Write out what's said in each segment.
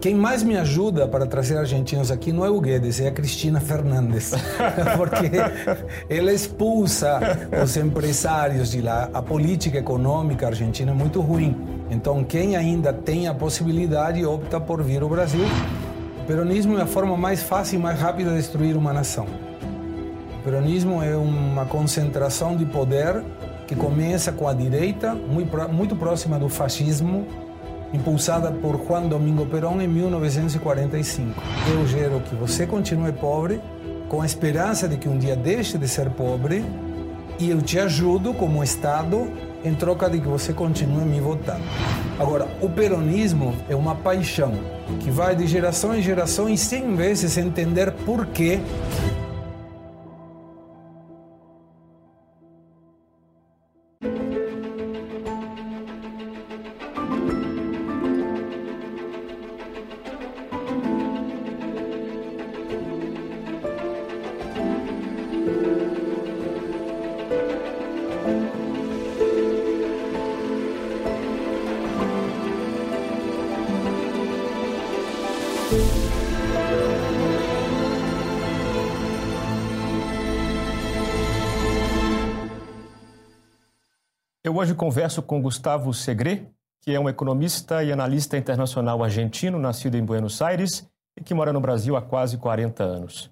quem mais me ajuda para trazer argentinos aqui não é o Guedes, é a Cristina Fernandes, porque ela expulsa os empresários de lá. A política econômica argentina é muito ruim. Então, quem ainda tem a possibilidade opta por vir ao Brasil. O peronismo é a forma mais fácil e mais rápida de destruir uma nação. O peronismo é uma concentração de poder que começa com a direita, muito próxima do fascismo, impulsada por Juan Domingo Perón em 1945. Eu gero que você continue pobre, com a esperança de que um dia deixe de ser pobre, e eu te ajudo como Estado em troca de que você continue me votando. Agora, o peronismo é uma paixão que vai de geração em geração e sem vezes entender por que Hoje converso com Gustavo Segre, que é um economista e analista internacional argentino, nascido em Buenos Aires e que mora no Brasil há quase 40 anos.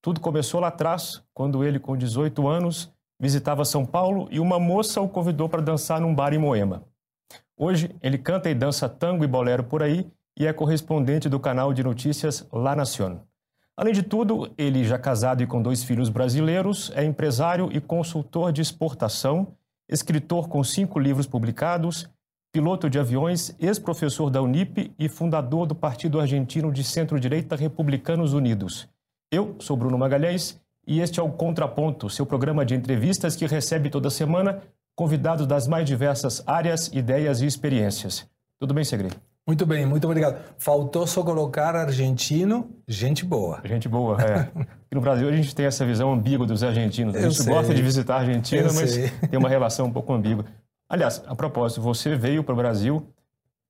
Tudo começou lá atrás, quando ele, com 18 anos, visitava São Paulo e uma moça o convidou para dançar num bar em Moema. Hoje, ele canta e dança tango e bolero por aí e é correspondente do canal de notícias La Nación. Além de tudo, ele, já casado e com dois filhos brasileiros, é empresário e consultor de exportação escritor com cinco livros publicados, piloto de aviões, ex-professor da Unip e fundador do Partido Argentino de Centro-Direita Republicanos Unidos. Eu sou Bruno Magalhães e este é o Contraponto, seu programa de entrevistas que recebe toda semana convidados das mais diversas áreas, ideias e experiências. Tudo bem, Segredo? Muito bem, muito obrigado. Faltou só colocar argentino, gente boa. Gente boa, é. no Brasil a gente tem essa visão ambígua dos argentinos. A gente sei. gosta de visitar a Argentina, Eu mas sei. tem uma relação um pouco ambígua. Aliás, a propósito, você veio para o Brasil,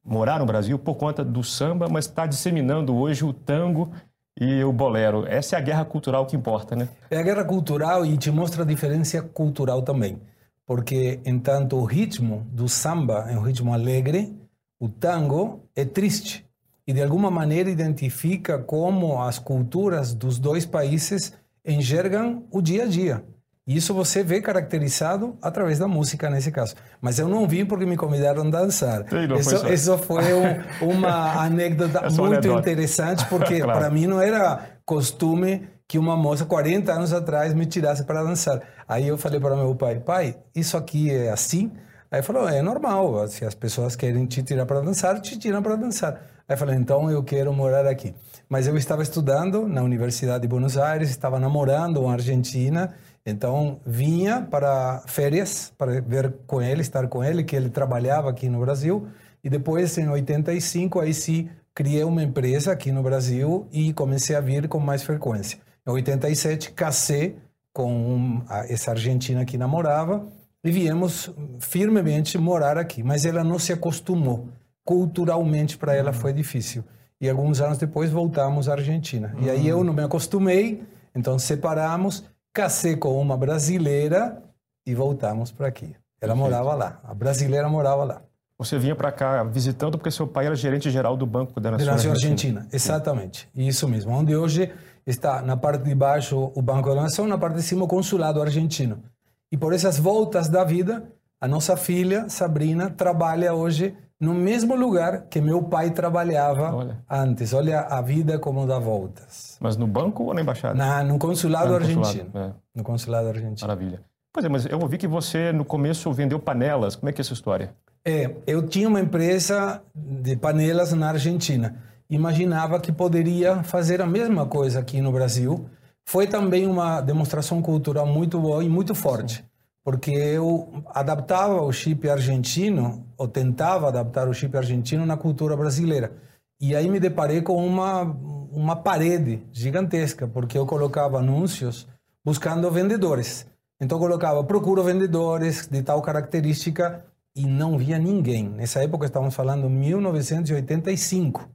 morar no Brasil por conta do samba, mas está disseminando hoje o tango e o bolero. Essa é a guerra cultural que importa, né? É a guerra cultural e te mostra a diferença cultural também. Porque, entanto, o ritmo do samba é um ritmo alegre, o tango é triste e de alguma maneira identifica como as culturas dos dois países enxergam o dia a dia. Isso você vê caracterizado através da música nesse caso. Mas eu não vim porque me convidaram a dançar. Isso, foi isso foi um, uma anedota é muito anedota. interessante, porque claro. para mim não era costume que uma moça 40 anos atrás me tirasse para dançar. Aí eu falei para meu pai, pai, isso aqui é assim? Aí ele falou, é normal, se as pessoas querem te tirar para dançar, te tiram para dançar. Aí falei, então eu quero morar aqui. Mas eu estava estudando na Universidade de Buenos Aires, estava namorando uma argentina, então vinha para férias, para ver com ele, estar com ele, que ele trabalhava aqui no Brasil. E depois, em 85, aí sim, criei uma empresa aqui no Brasil e comecei a vir com mais frequência. Em 87, casei com essa argentina que namorava e viemos firmemente morar aqui. Mas ela não se acostumou. Culturalmente, para ela foi difícil. E alguns anos depois voltamos à Argentina. Uhum. E aí eu não me acostumei, então separamos, casei com uma brasileira e voltamos para aqui. Ela Perfeito. morava lá, a brasileira morava lá. Você vinha para cá visitando porque seu pai era gerente geral do Banco da Nação, da Nação Argentina. Argentina. Exatamente, isso mesmo. Onde hoje está na parte de baixo o Banco da Nação, na parte de cima o consulado argentino. E por essas voltas da vida, a nossa filha, Sabrina, trabalha hoje no mesmo lugar que meu pai trabalhava Olha. antes. Olha a vida como dá voltas. Mas no banco ou na embaixada? Na, no consulado ah, no argentino. Consulado, é. No consulado argentino. Maravilha. Pois é, mas eu ouvi que você no começo vendeu panelas. Como é que é essa história? É, eu tinha uma empresa de panelas na Argentina. Imaginava que poderia fazer a mesma coisa aqui no Brasil foi também uma demonstração cultural muito boa e muito forte, Sim. Porque eu adaptava o chip argentino, ou tentava adaptar o chip argentino na cultura brasileira. E aí me deparei com uma, uma parede gigantesca, porque eu colocava anúncios buscando vendedores. Então colocava, procuro vendedores de tal característica e não via ninguém. Nessa época estávamos falando 1985.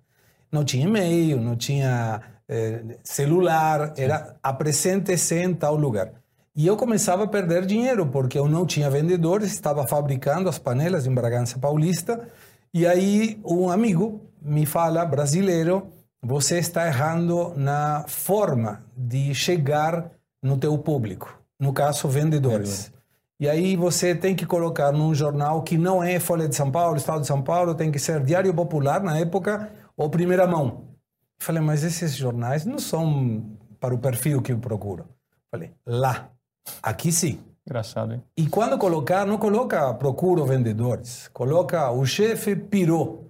Não tinha e-mail, não tinha eh, celular, era apresente-se em tal lugar. E eu começava a perder dinheiro, porque eu não tinha vendedores, estava fabricando as panelas em Bragança Paulista. E aí um amigo me fala, brasileiro, você está errando na forma de chegar no teu público, no caso vendedores. E aí você tem que colocar num jornal que não é Folha de São Paulo, Estado de São Paulo, tem que ser Diário Popular na época ou Primeira Mão. Falei, mas esses jornais não são para o perfil que eu procuro. Falei, lá, aqui sim. Engraçado, hein? E quando colocar, não coloca procuro vendedores, coloca o chefe pirou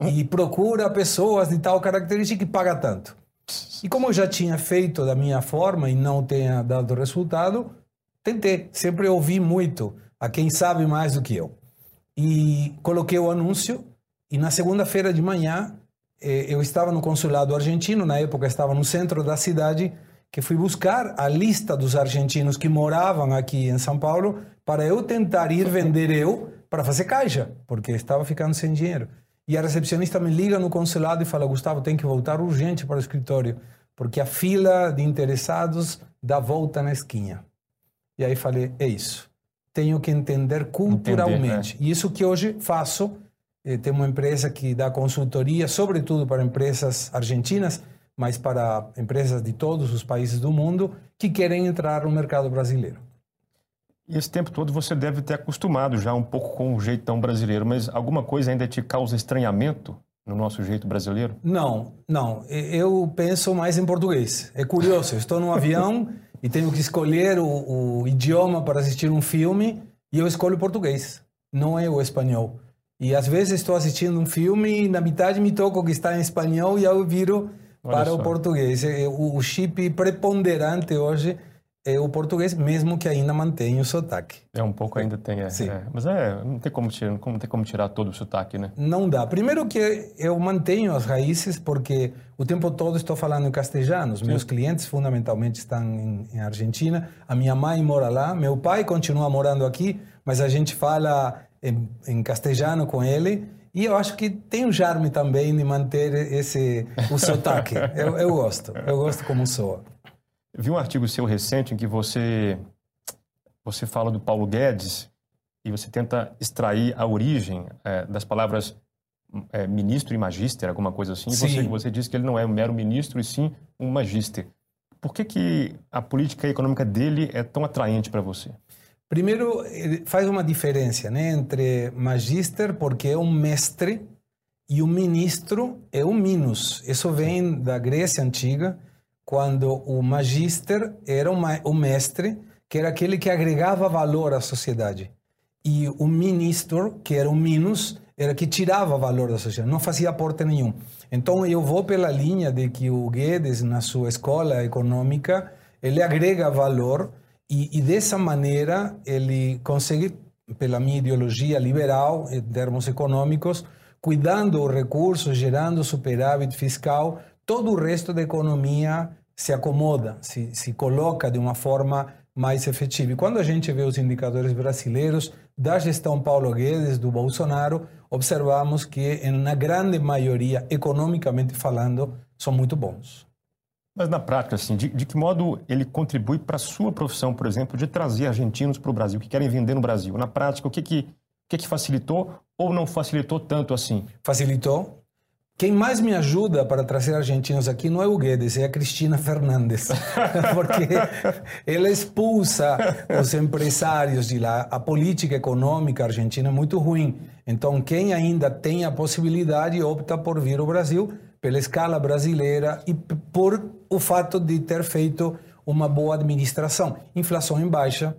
e procura pessoas de tal característica que paga tanto. E como eu já tinha feito da minha forma e não tenha dado resultado, tentei. Sempre ouvi muito a quem sabe mais do que eu. E coloquei o anúncio e na segunda-feira de manhã eh, eu estava no consulado argentino, na época estava no centro da cidade, que fui buscar a lista dos argentinos que moravam aqui em São Paulo para eu tentar ir vender eu para fazer caixa, porque estava ficando sem dinheiro. E a recepcionista me liga no consulado e fala: Gustavo, tem que voltar urgente para o escritório, porque a fila de interessados dá volta na esquina. E aí falei: é isso. Tenho que entender culturalmente. Entender, né? E isso que hoje faço. Eh, tem uma empresa que dá consultoria, sobretudo para empresas argentinas, mas para empresas de todos os países do mundo que querem entrar no mercado brasileiro. E esse tempo todo você deve ter acostumado já um pouco com o jeitão brasileiro, mas alguma coisa ainda te causa estranhamento no nosso jeito brasileiro? Não, não. Eu penso mais em português. É curioso, estou num avião e tenho que escolher o, o, idioma para assistir um filme e eu escolho português, não é o espanhol. E às vezes estou assistindo um filme e na metade me toco que está em espanhol e eu viro para o português. É, o chip preponderante hoje é o português, mesmo que ainda mantenha o sotaque. É um pouco ainda tem, é. Sim. É. Mas é, não tem como tirar, não tem como tirar todo o sotaque, né? Não dá. Primeiro que eu mantenho as raízes porque o tempo todo estou falando em castelhano. Os meus clientes fundamentalmente estão em, em, Argentina. A minha mãe mora lá, meu pai continua morando aqui, mas a gente fala em, em castelhano com ele. E eu acho que tem um charme também de manter esse o sotaque. eu, eu gosto, eu gosto como soa. Vi um artigo seu recente em que você você fala do Paulo Guedes e você tenta extrair a origem é, das palavras é, ministro e magíster, alguma coisa assim. Sim. Você, você diz que ele não é um mero ministro e sim um magíster. Por que, que a política econômica dele é tão atraente para você? Primeiro, faz uma diferença né, entre magíster, porque é um mestre, e o ministro é um minus. Isso vem da Grécia Antiga quando o magister era o mestre, que era aquele que agregava valor à sociedade. E o ministro, que era o minus, era que tirava valor da sociedade, não fazia aporte nenhum. Então eu vou pela linha de que o Guedes, na sua escola econômica, ele agrega valor e, e dessa maneira ele consegue, pela minha ideologia liberal, em termos econômicos, cuidando os recursos, gerando superávit fiscal, todo o resto da economia se acomoda, se, se coloca de uma forma mais efetiva. E quando a gente vê os indicadores brasileiros da gestão Paulo Guedes, do Bolsonaro, observamos que, na grande maioria, economicamente falando, são muito bons. Mas na prática, assim, de, de que modo ele contribui para a sua profissão, por exemplo, de trazer argentinos para o Brasil, que querem vender no Brasil? Na prática, o que, que, o que, que facilitou ou não facilitou tanto assim? Facilitou quem mais me ajuda para trazer argentinos aqui não é o Guedes, é a Cristina Fernandes, porque ela expulsa os empresários de lá. A política econômica argentina é muito ruim. Então, quem ainda tem a possibilidade opta por vir ao Brasil pela escala brasileira e por o fato de ter feito uma boa administração. Inflação em baixa,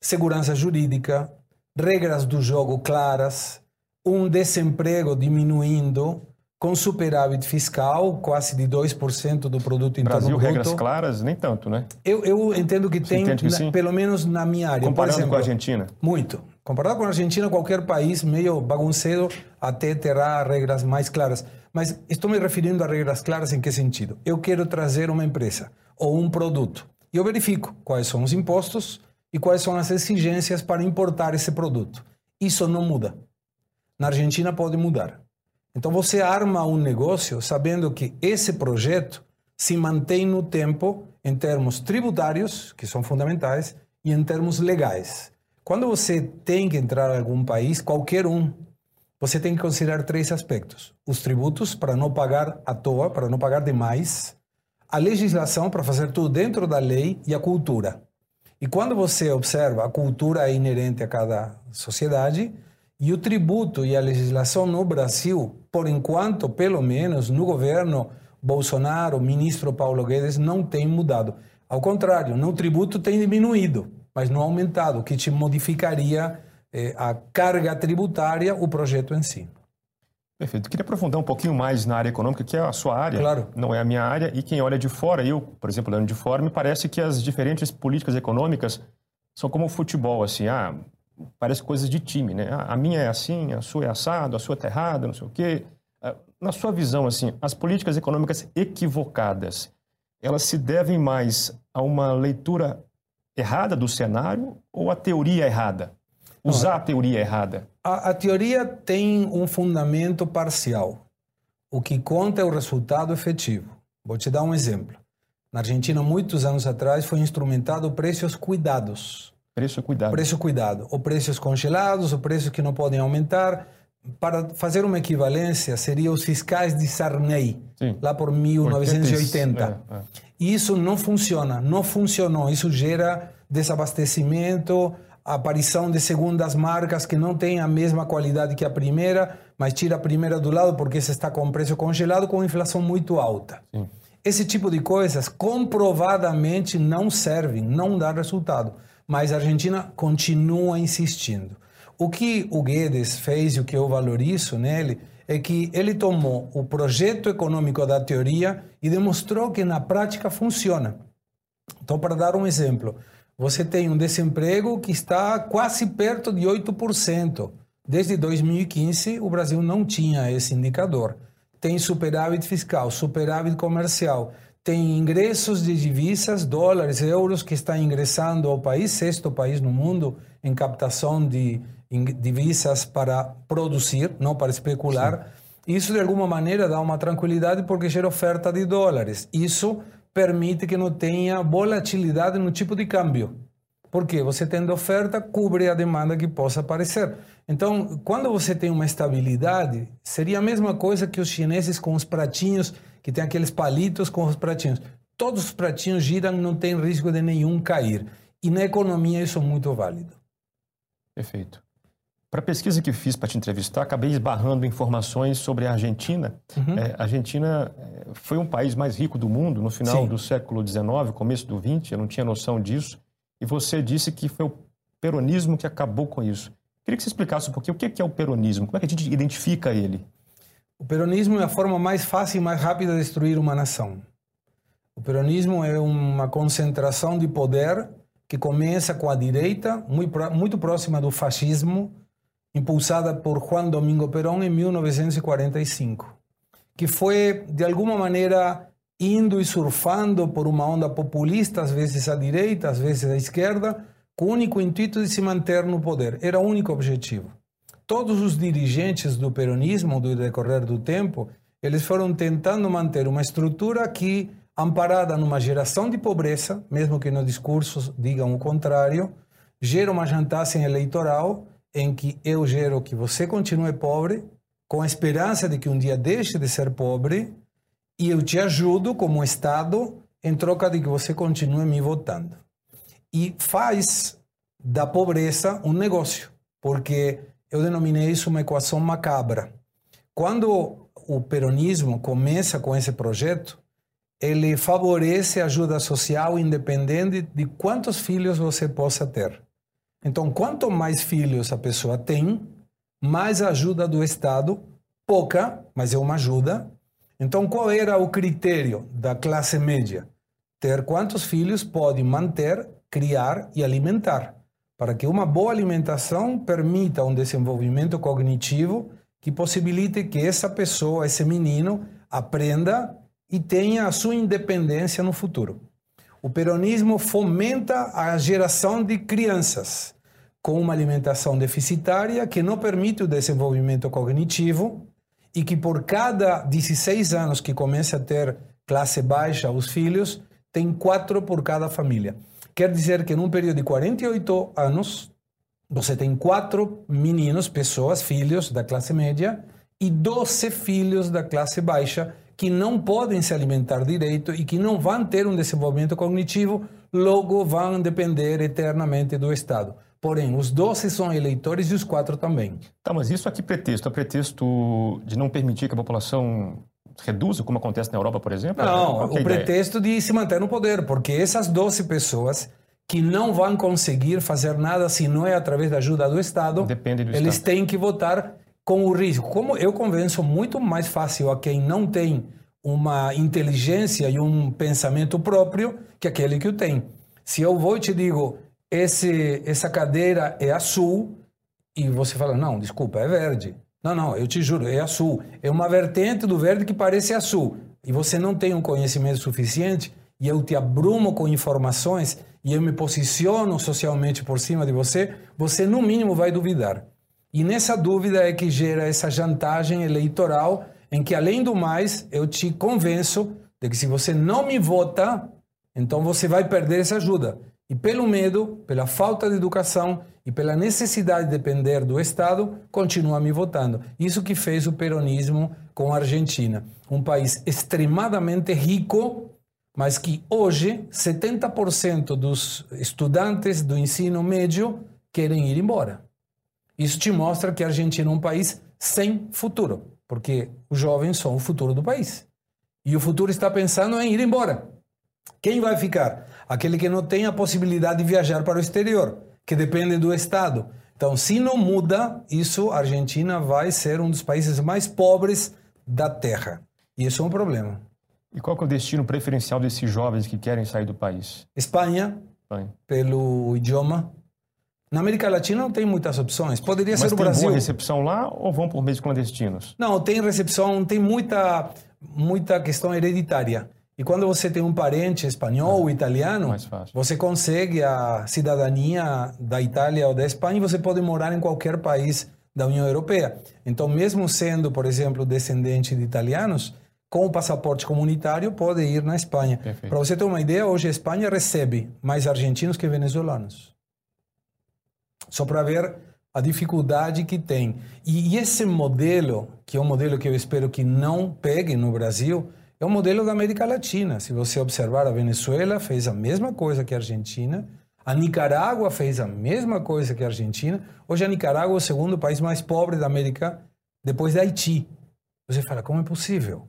segurança jurídica, regras do jogo claras, um desemprego diminuindo com superávit fiscal, quase de 2% do produto interno Brasil, bruto. regras claras, nem tanto, né? Eu, eu entendo que Você tem, que na, pelo menos na minha área. Comparado exemplo, com a Argentina? Muito. Comparado com a Argentina, qualquer país meio bagunceiro até terá regras mais claras. Mas estou me referindo a regras claras em que sentido? Eu quero trazer uma empresa ou um produto. E eu verifico quais são os impostos e quais são as exigências para importar esse produto. Isso não muda. Na Argentina pode mudar. Então você arma um negócio sabendo que esse projeto se mantém no tempo em termos tributários, que são fundamentais, e em termos legais. Quando você tem que entrar em algum país, qualquer um, você tem que considerar três aspectos: os tributos, para não pagar à toa, para não pagar demais, a legislação, para fazer tudo dentro da lei, e a cultura. E quando você observa, a cultura é inerente a cada sociedade, e o tributo e a legislação no Brasil, por enquanto, pelo menos no governo Bolsonaro, ministro Paulo Guedes, não tem mudado. Ao contrário, no tributo tem diminuído, mas não aumentado, o que te modificaria eh, a carga tributária, o projeto em si. Perfeito. Queria aprofundar um pouquinho mais na área econômica, que é a sua área, claro. não é a minha área, e quem olha de fora, eu, por exemplo, olhando de fora, me parece que as diferentes políticas econômicas são como o futebol, assim, ah, parece coisas de time, né? Ah, a minha é assim, a sua é assado, a sua está errada, não sei o quê. Ah, na sua visão, assim, as políticas econômicas equivocadas, elas se devem mais a uma leitura errada do cenário ou a teoria errada? Usar a teoria errada? A, a teoria tem um fundamento parcial. O que conta é o resultado efetivo. Vou te dar um exemplo. Na Argentina, muitos anos atrás, foi instrumentado preços cuidados. Preço cuidado. Preço cuidado. Ou preços congelados, ou preços que não podem aumentar para fazer uma equivalência, seria os fiscais de Sarney, Sim. lá por 1980. É, é. E isso não funciona, não funcionou. Isso gera desabastecimento, aparição de segundas marcas que não têm a mesma qualidade que a primeira, mas tira a primeira do lado porque você está com preço congelado com inflação muito alta. Sim. Esse tipo de coisas comprovadamente não servem, não dá resultado. Mas a Argentina continua insistindo. O que o Guedes fez e o que eu valorizo nele é que ele tomou o projeto econômico da teoria e demonstrou que na prática funciona. Então, para dar um exemplo, você tem um desemprego que está quase perto de 8%. Desde 2015, o Brasil não tinha esse indicador. Tem superávit fiscal, superávit comercial, tem ingressos de divisas, dólares, euros, que está ingressando ao país, sexto país no mundo em captação de divisas para produzir, não para especular. Sim. Isso, de alguma maneira, dá uma tranquilidade porque gera oferta de dólares. Isso permite que não tenha volatilidade no tipo de câmbio. Porque você tendo oferta, cobre a demanda que possa aparecer. Então, quando você tem uma estabilidade, seria a mesma coisa que os chineses com os pratinhos, que tem aqueles palitos com os pratinhos. Todos os pratinhos giram, não tem risco de nenhum cair. E na economia isso é muito válido. Perfeito. Para a pesquisa que fiz para te entrevistar, acabei esbarrando informações sobre a Argentina. Uhum. É, a Argentina é, foi um país mais rico do mundo no final Sim. do século XIX, começo do XX, eu não tinha noção disso. E você disse que foi o peronismo que acabou com isso. Queria que você explicasse um pouquinho o que é o peronismo, como é que a gente identifica ele? O peronismo é a forma mais fácil e mais rápida de destruir uma nação. O peronismo é uma concentração de poder que começa com a direita, muito, muito próxima do fascismo, impulsada por Juan Domingo Perón em 1945, que foi, de alguma maneira, indo e surfando por uma onda populista, às vezes à direita, às vezes à esquerda, com o único intuito de se manter no poder. Era o único objetivo. Todos os dirigentes do peronismo, do decorrer do tempo, eles foram tentando manter uma estrutura que, amparada numa geração de pobreza, mesmo que nos discursos digam o contrário, gera uma chantagem eleitoral em que eu gero que você continue pobre, com a esperança de que um dia deixe de ser pobre, e eu te ajudo como Estado em troca de que você continue me votando. E faz da pobreza um negócio, porque eu denominei isso uma equação macabra. Quando o peronismo começa com esse projeto, ele favorece a ajuda social independente de quantos filhos você possa ter. Então, quanto mais filhos a pessoa tem, mais ajuda do Estado, pouca, mas é uma ajuda. Então, qual era o critério da classe média? Ter quantos filhos pode manter, criar e alimentar, para que uma boa alimentação permita um desenvolvimento cognitivo que possibilite que essa pessoa, esse menino, aprenda e tenha a sua independência no futuro. O peronismo fomenta a geração de crianças com uma alimentação deficitária que não permite o desenvolvimento cognitivo e que por cada 16 anos que começa a ter classe baixa os filhos, tem quatro por cada família. Quer dizer que num período de 48 anos, você tem quatro meninos, pessoas, filhos da classe média e 12 filhos da classe baixa que não podem se alimentar direito e que não vão ter um desenvolvimento cognitivo, logo vão depender eternamente do Estado. Porém, os 12 são eleitores e os quatro também. Tá, mas isso aqui pretexto? É pretexto de não permitir que a população reduza, como acontece na Europa, por exemplo? Não, é o pretexto de se manter no poder, porque essas 12 pessoas que não vão conseguir fazer nada se não é através da ajuda do Estado, Depende do eles Estado. têm que votar com o risco. Como eu convenço muito mais fácil a quem não tem uma inteligência e um pensamento próprio que aquele que o tem. Se eu vou e te digo, esse, essa cadeira é azul, e você fala, não, desculpa, é verde. Não, não, eu te juro, é azul. É uma vertente do verde que parece azul. E você não tem um conhecimento suficiente, e eu te abrumo com informações, e eu me posiciono socialmente por cima de você, você no mínimo vai duvidar. E nessa dúvida é que gera essa jantagem eleitoral, em que além do mais, eu te convenço de que se você não me vota, então você vai perder essa ajuda. E pelo medo, pela falta de educação e pela necessidade de depender do Estado, continua me votando. Isso que fez o peronismo com a Argentina. Um país extremadamente rico, mas que hoje 70% dos estudantes do ensino médio querem ir embora. Isso te mostra que a Argentina é um país sem futuro, porque os jovens são o futuro do país. E o futuro está pensando em ir embora. Quem vai ficar? Aquele que não tem a possibilidade de viajar para o exterior, que depende do Estado. Então, se não muda isso, a Argentina vai ser um dos países mais pobres da Terra. E isso é um problema. E qual é o destino preferencial desses jovens que querem sair do país? Espanha, Espanha. pelo idioma. Na América Latina não tem muitas opções. Poderia Mas ser o tem Brasil. boa recepção lá ou vão por meios clandestinos? Não, tem recepção, tem muita, muita questão hereditária. E quando você tem um parente espanhol ou italiano, Mais fácil. você consegue a cidadania da Itália ou da Espanha e você pode morar em qualquer país da União Europeia. Então, mesmo sendo, por exemplo, descendente de italianos, com o passaporte comunitário pode ir na Espanha. Para você ter uma ideia, hoje a Espanha recebe mais argentinos que venezuelanos. Só para ver a dificuldade que tem. E, e esse modelo, que é um modelo que eu espero que não pegue no Brasil, é um modelo da América Latina. Se você observar, a Venezuela fez a mesma coisa que a Argentina, a Nicarágua fez a mesma coisa que a Argentina. Hoje a Nicarágua é o segundo país mais pobre da América, depois da Haiti. Você fala, como é possível?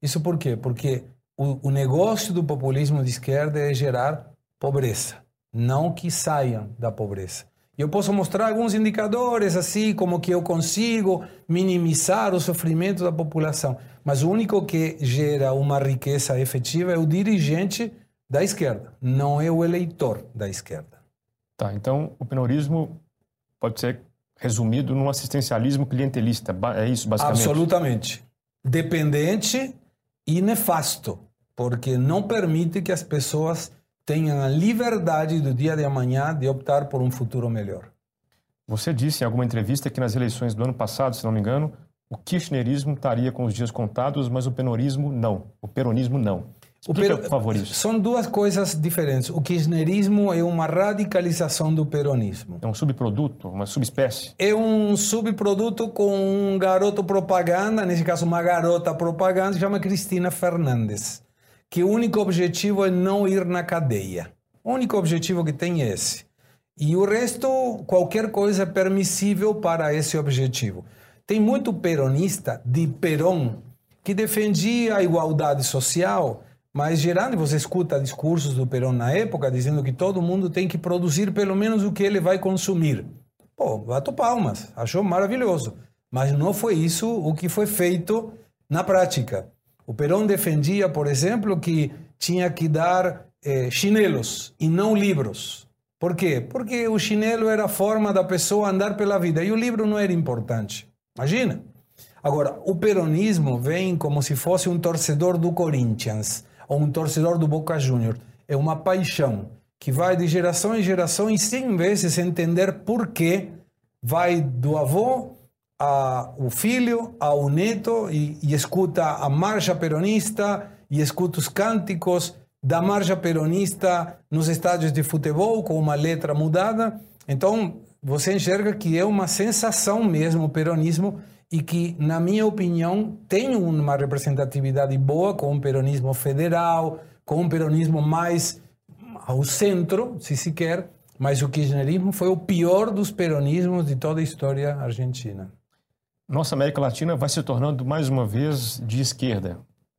Isso por quê? Porque o, o negócio do populismo de esquerda é gerar pobreza, não que saiam da pobreza. Eu posso mostrar alguns indicadores, assim, como que eu consigo minimizar o sofrimento da população. Mas o único que gera uma riqueza efetiva é o dirigente da esquerda, não é o eleitor da esquerda. Tá, então o penorismo pode ser resumido num assistencialismo clientelista. É isso, basicamente? Absolutamente. Dependente e nefasto, porque não permite que as pessoas tenham a liberdade do dia de amanhã de optar por um futuro melhor. Você disse em alguma entrevista que nas eleições do ano passado, se não me engano, o kirchnerismo estaria com os dias contados, mas o penorismo não. O peronismo não. Explica, pero- por favor, isso. São duas coisas diferentes. O kirchnerismo é uma radicalização do peronismo. É um subproduto, uma subespécie. É um subproduto com um garoto propaganda, nesse caso uma garota propaganda, que chama Cristina Fernandes, que o único objetivo é não ir na cadeia. O único objetivo que tem é esse. E o resto, qualquer coisa é permissível para esse objetivo. Tem muito peronista de Perón que defendia a igualdade social, mas gerando, você escuta discursos do Perón na época dizendo que todo mundo tem que produzir pelo menos o que ele vai consumir. Pô, bato palmas, achou maravilhoso. Mas não foi isso o que foi feito na prática. O Perón defendia, por exemplo, que tinha que dar eh, chinelos e não livros. Por quê? Porque o chinelo era a forma da pessoa andar pela vida e o livro não era importante. Imagina. Agora, o peronismo vem como se fosse um torcedor do Corinthians ou um torcedor do Boca Juniors. É uma paixão que vai de geração em geração e sem vezes entender por que vai do avô a, o filho, ao neto e, e escuta a marcha peronista e escuta os cânticos da marcha peronista nos estádios de futebol com uma letra mudada. Então, você enxerga que é uma sensação mesmo o peronismo e que, na minha opinião, tem uma representatividade boa com o peronismo federal, com um peronismo mais ao centro, se se quer, mas o kirchnerismo foi o pior dos peronismos de toda a história argentina. Nossa América Latina vai se tornando mais uma vez de esquerda,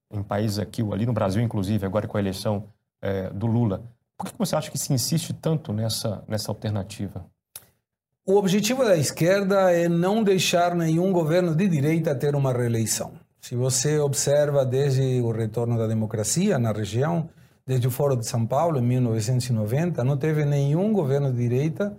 em países aqui ou ali, no Brasil inclusive, agora com a eleição é, do Lula. Por que você acha que se insiste tanto nessa, nessa alternativa? O objetivo da esquerda é não deixar nenhum governo de direita ter uma reeleição. Se você observa desde o retorno da democracia na região, desde o Foro de São Paulo, em 1990, não teve nenhum governo de direita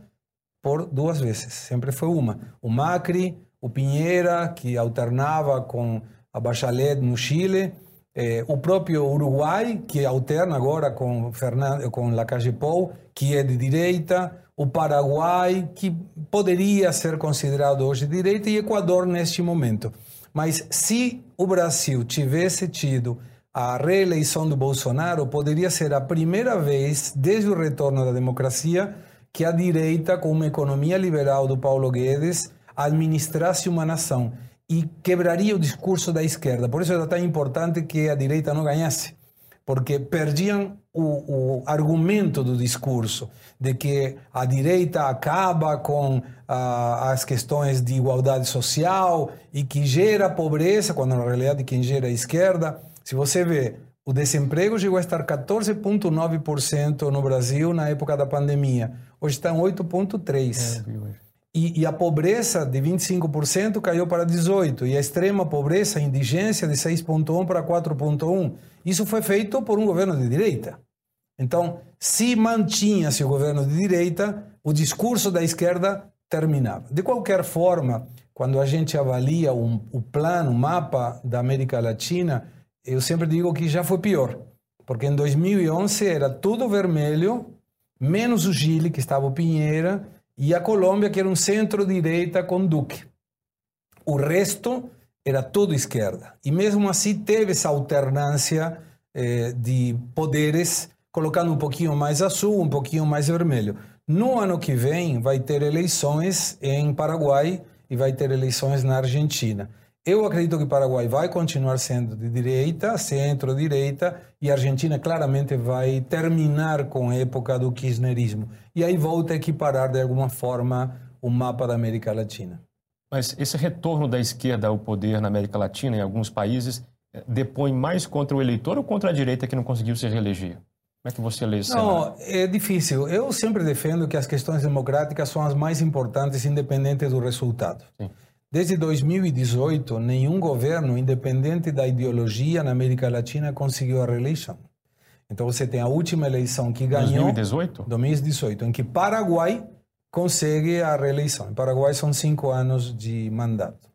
por duas vezes. Sempre foi uma. O Macri, o Pinheira, que alternava com a Bachelet no Chile, eh, o próprio Uruguai, que alterna agora com, Fernando, com Lacage Pou, que é de direita, o Paraguai, que poderia ser considerado hoje de direita, e Equador neste momento. Mas se o Brasil tivesse tido a reeleição do Bolsonaro, poderia ser a primeira vez desde o retorno da democracia que a direita, com uma economia liberal do Paulo Guedes, administrasse uma nação e quebraria o discurso da esquerda. Por isso era tão importante que a direita não ganhasse, porque perdiam o, o argumento do discurso de que a direita acaba com ah, as questões de igualdade social e que gera pobreza, quando na realidade quem gera é a esquerda. Se você vê, o desemprego chegou a estar 14,9% no Brasil na época da pandemia. Hoje está em 8,3%. É, e, e, a pobreza de 25% caiu para 18%. E a extrema pobreza, a indigência, de 6,1% para 4,1%. Isso foi feito por um governo de direita. Então, se mantinha-se o governo de direita, o discurso da esquerda terminava. De qualquer forma, quando a gente avalia um, o plano, o mapa da América Latina, eu sempre digo que já foi pior. Porque em 2011 era tudo vermelho, menos o Chile, que estava o Pinheira, e a Colômbia, que era um centro-direita com Duque. O resto era tudo esquerda. E mesmo assim teve essa alternância eh, de poderes, colocando um pouquinho mais azul, um pouquinho mais vermelho. No ano que vem vai ter eleições em Paraguai e vai ter eleições na Argentina. Eu acredito que o Paraguai vai continuar sendo de direita, centro-direita, e a Argentina claramente vai terminar com a época do kirchnerismo. E aí volta a equiparar de alguma forma o mapa da América Latina. Mas esse retorno da esquerda ao poder na América Latina, em alguns países, eh, depõe mais contra o eleitor ou contra a direita que não conseguiu se reeleger? Como é que você lê isso? Não, é difícil. Eu sempre defendo que as questões democráticas são as mais importantes, independente do resultado. Sim. Desde 2018, nenhum governo, independente da ideologia na América Latina, conseguiu a reeleição. Então você tem a última eleição que ganhou. 2018? 2018, em que Paraguai consegue a reeleição. Em Paraguai são cinco anos de mandato.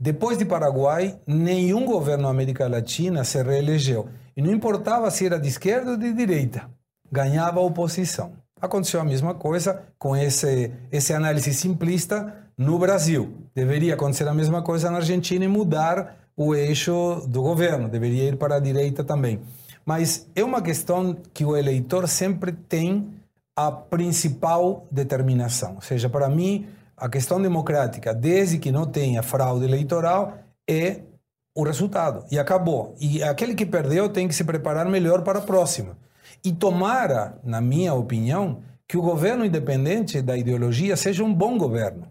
Depois de Paraguai, nenhum governo na América Latina se reelegeu. E não importava se era de esquerda ou de direita, ganhava a oposição. Aconteceu a mesma coisa com esse, esse análise simplista no Brasil. Deveria acontecer a mesma coisa na Argentina e mudar o eixo do governo, deveria ir para a direita também. Mas é uma questão que o eleitor sempre tem a principal determinação. Ou seja, para mim, a questão democrática, desde que não tenha fraude eleitoral, é o resultado. E acabou. E aquele que perdeu tem que se preparar melhor para a próxima. E tomara, na minha opinião, que o governo independente da ideologia seja um bom governo.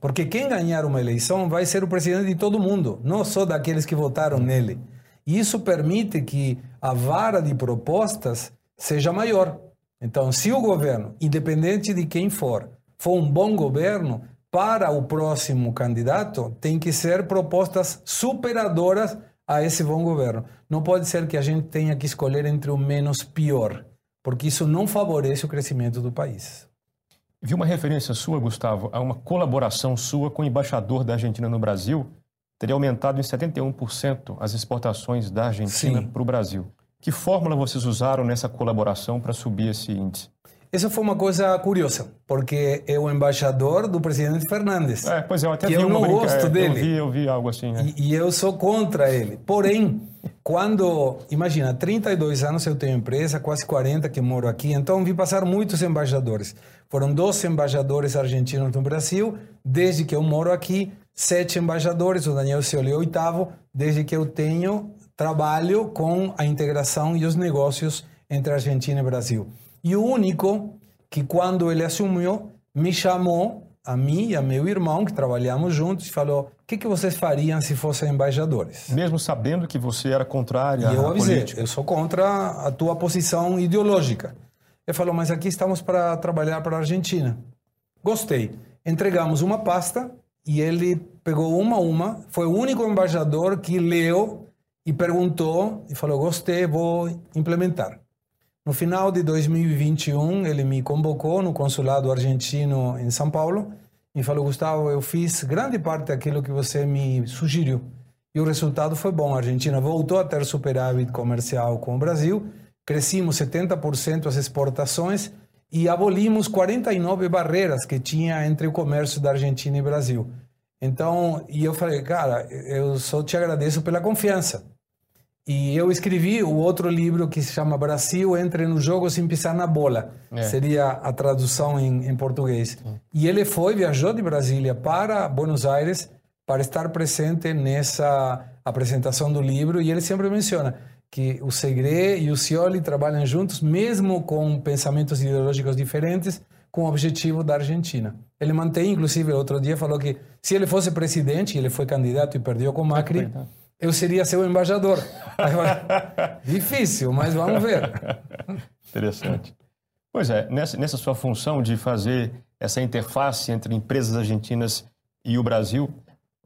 Porque quem ganhar uma eleição vai ser o presidente de todo mundo, não só daqueles que votaram nele. E isso permite que a vara de propostas seja maior. Então, se o governo, independente de quem for, for um bom governo, para o próximo candidato tem que ser propostas superadoras a esse bom governo. Não pode ser que a gente tenha que escolher entre o menos pior, porque isso não favorece o crescimento do país. Vi uma referência sua, Gustavo, a uma colaboração sua com o embaixador da Argentina no Brasil. Teria aumentado em 71% as exportações da Argentina para o Brasil. Que fórmula vocês usaram nessa colaboração para subir esse índice? Essa foi uma coisa curiosa, porque é o embaixador do presidente Fernandes. É, pois é, eu até vi eu não brinca... gosto é, dele. Eu vi, eu vi algo assim. É. E, e, eu sou contra ele. Porém, quando, imagina, 32 anos eu tenho empresa, quase 40 que moro aqui, então vi passar muitos embaixadores. Foram 12 embaixadores argentinos no Brasil, desde que eu moro aqui, sete embaixadores, o Daniel Scioli é oitavo, desde que eu tenho trabalho com a integração e os negócios entre Argentina e Brasil. E o único que, quando ele assumiu, me chamou, a mim e a meu irmão, que trabalhamos juntos, e falou: o que, que vocês fariam se fossem embaixadores? Mesmo sabendo que você era contrário à E eu avisei: política. eu sou contra a tua posição ideológica. Ele falou: mas aqui estamos para trabalhar para a Argentina. Gostei. Entregamos uma pasta e ele pegou uma a uma. Foi o único embaixador que leu e perguntou e falou: gostei, vou implementar. No final de 2021, ele me convocou no consulado argentino em São Paulo e falou: Gustavo, eu fiz grande parte daquilo que você me sugeriu. E o resultado foi bom. A Argentina voltou a ter superávit comercial com o Brasil, crescimos 70% as exportações e abolimos 49 barreiras que tinha entre o comércio da Argentina e Brasil. Então, e eu falei, cara, eu só te agradeço pela confiança. E eu escrevi o outro livro que se chama Brasil Entre no Jogo Sem Pisar na Bola. É. Seria a tradução em, em português. E ele foi, viajou de Brasília para Buenos Aires para estar presente nessa apresentação do livro. E ele sempre menciona que o Segre e o Scioli trabalham juntos, mesmo com pensamentos ideológicos diferentes, com o objetivo da Argentina. Ele mantém, inclusive, outro dia falou que se ele fosse presidente, ele foi candidato e perdeu com Macri, eu seria seu embaixador. Difícil, mas vamos ver. Interessante. Pois é, nessa, nessa sua função de fazer essa interface entre empresas argentinas e o Brasil,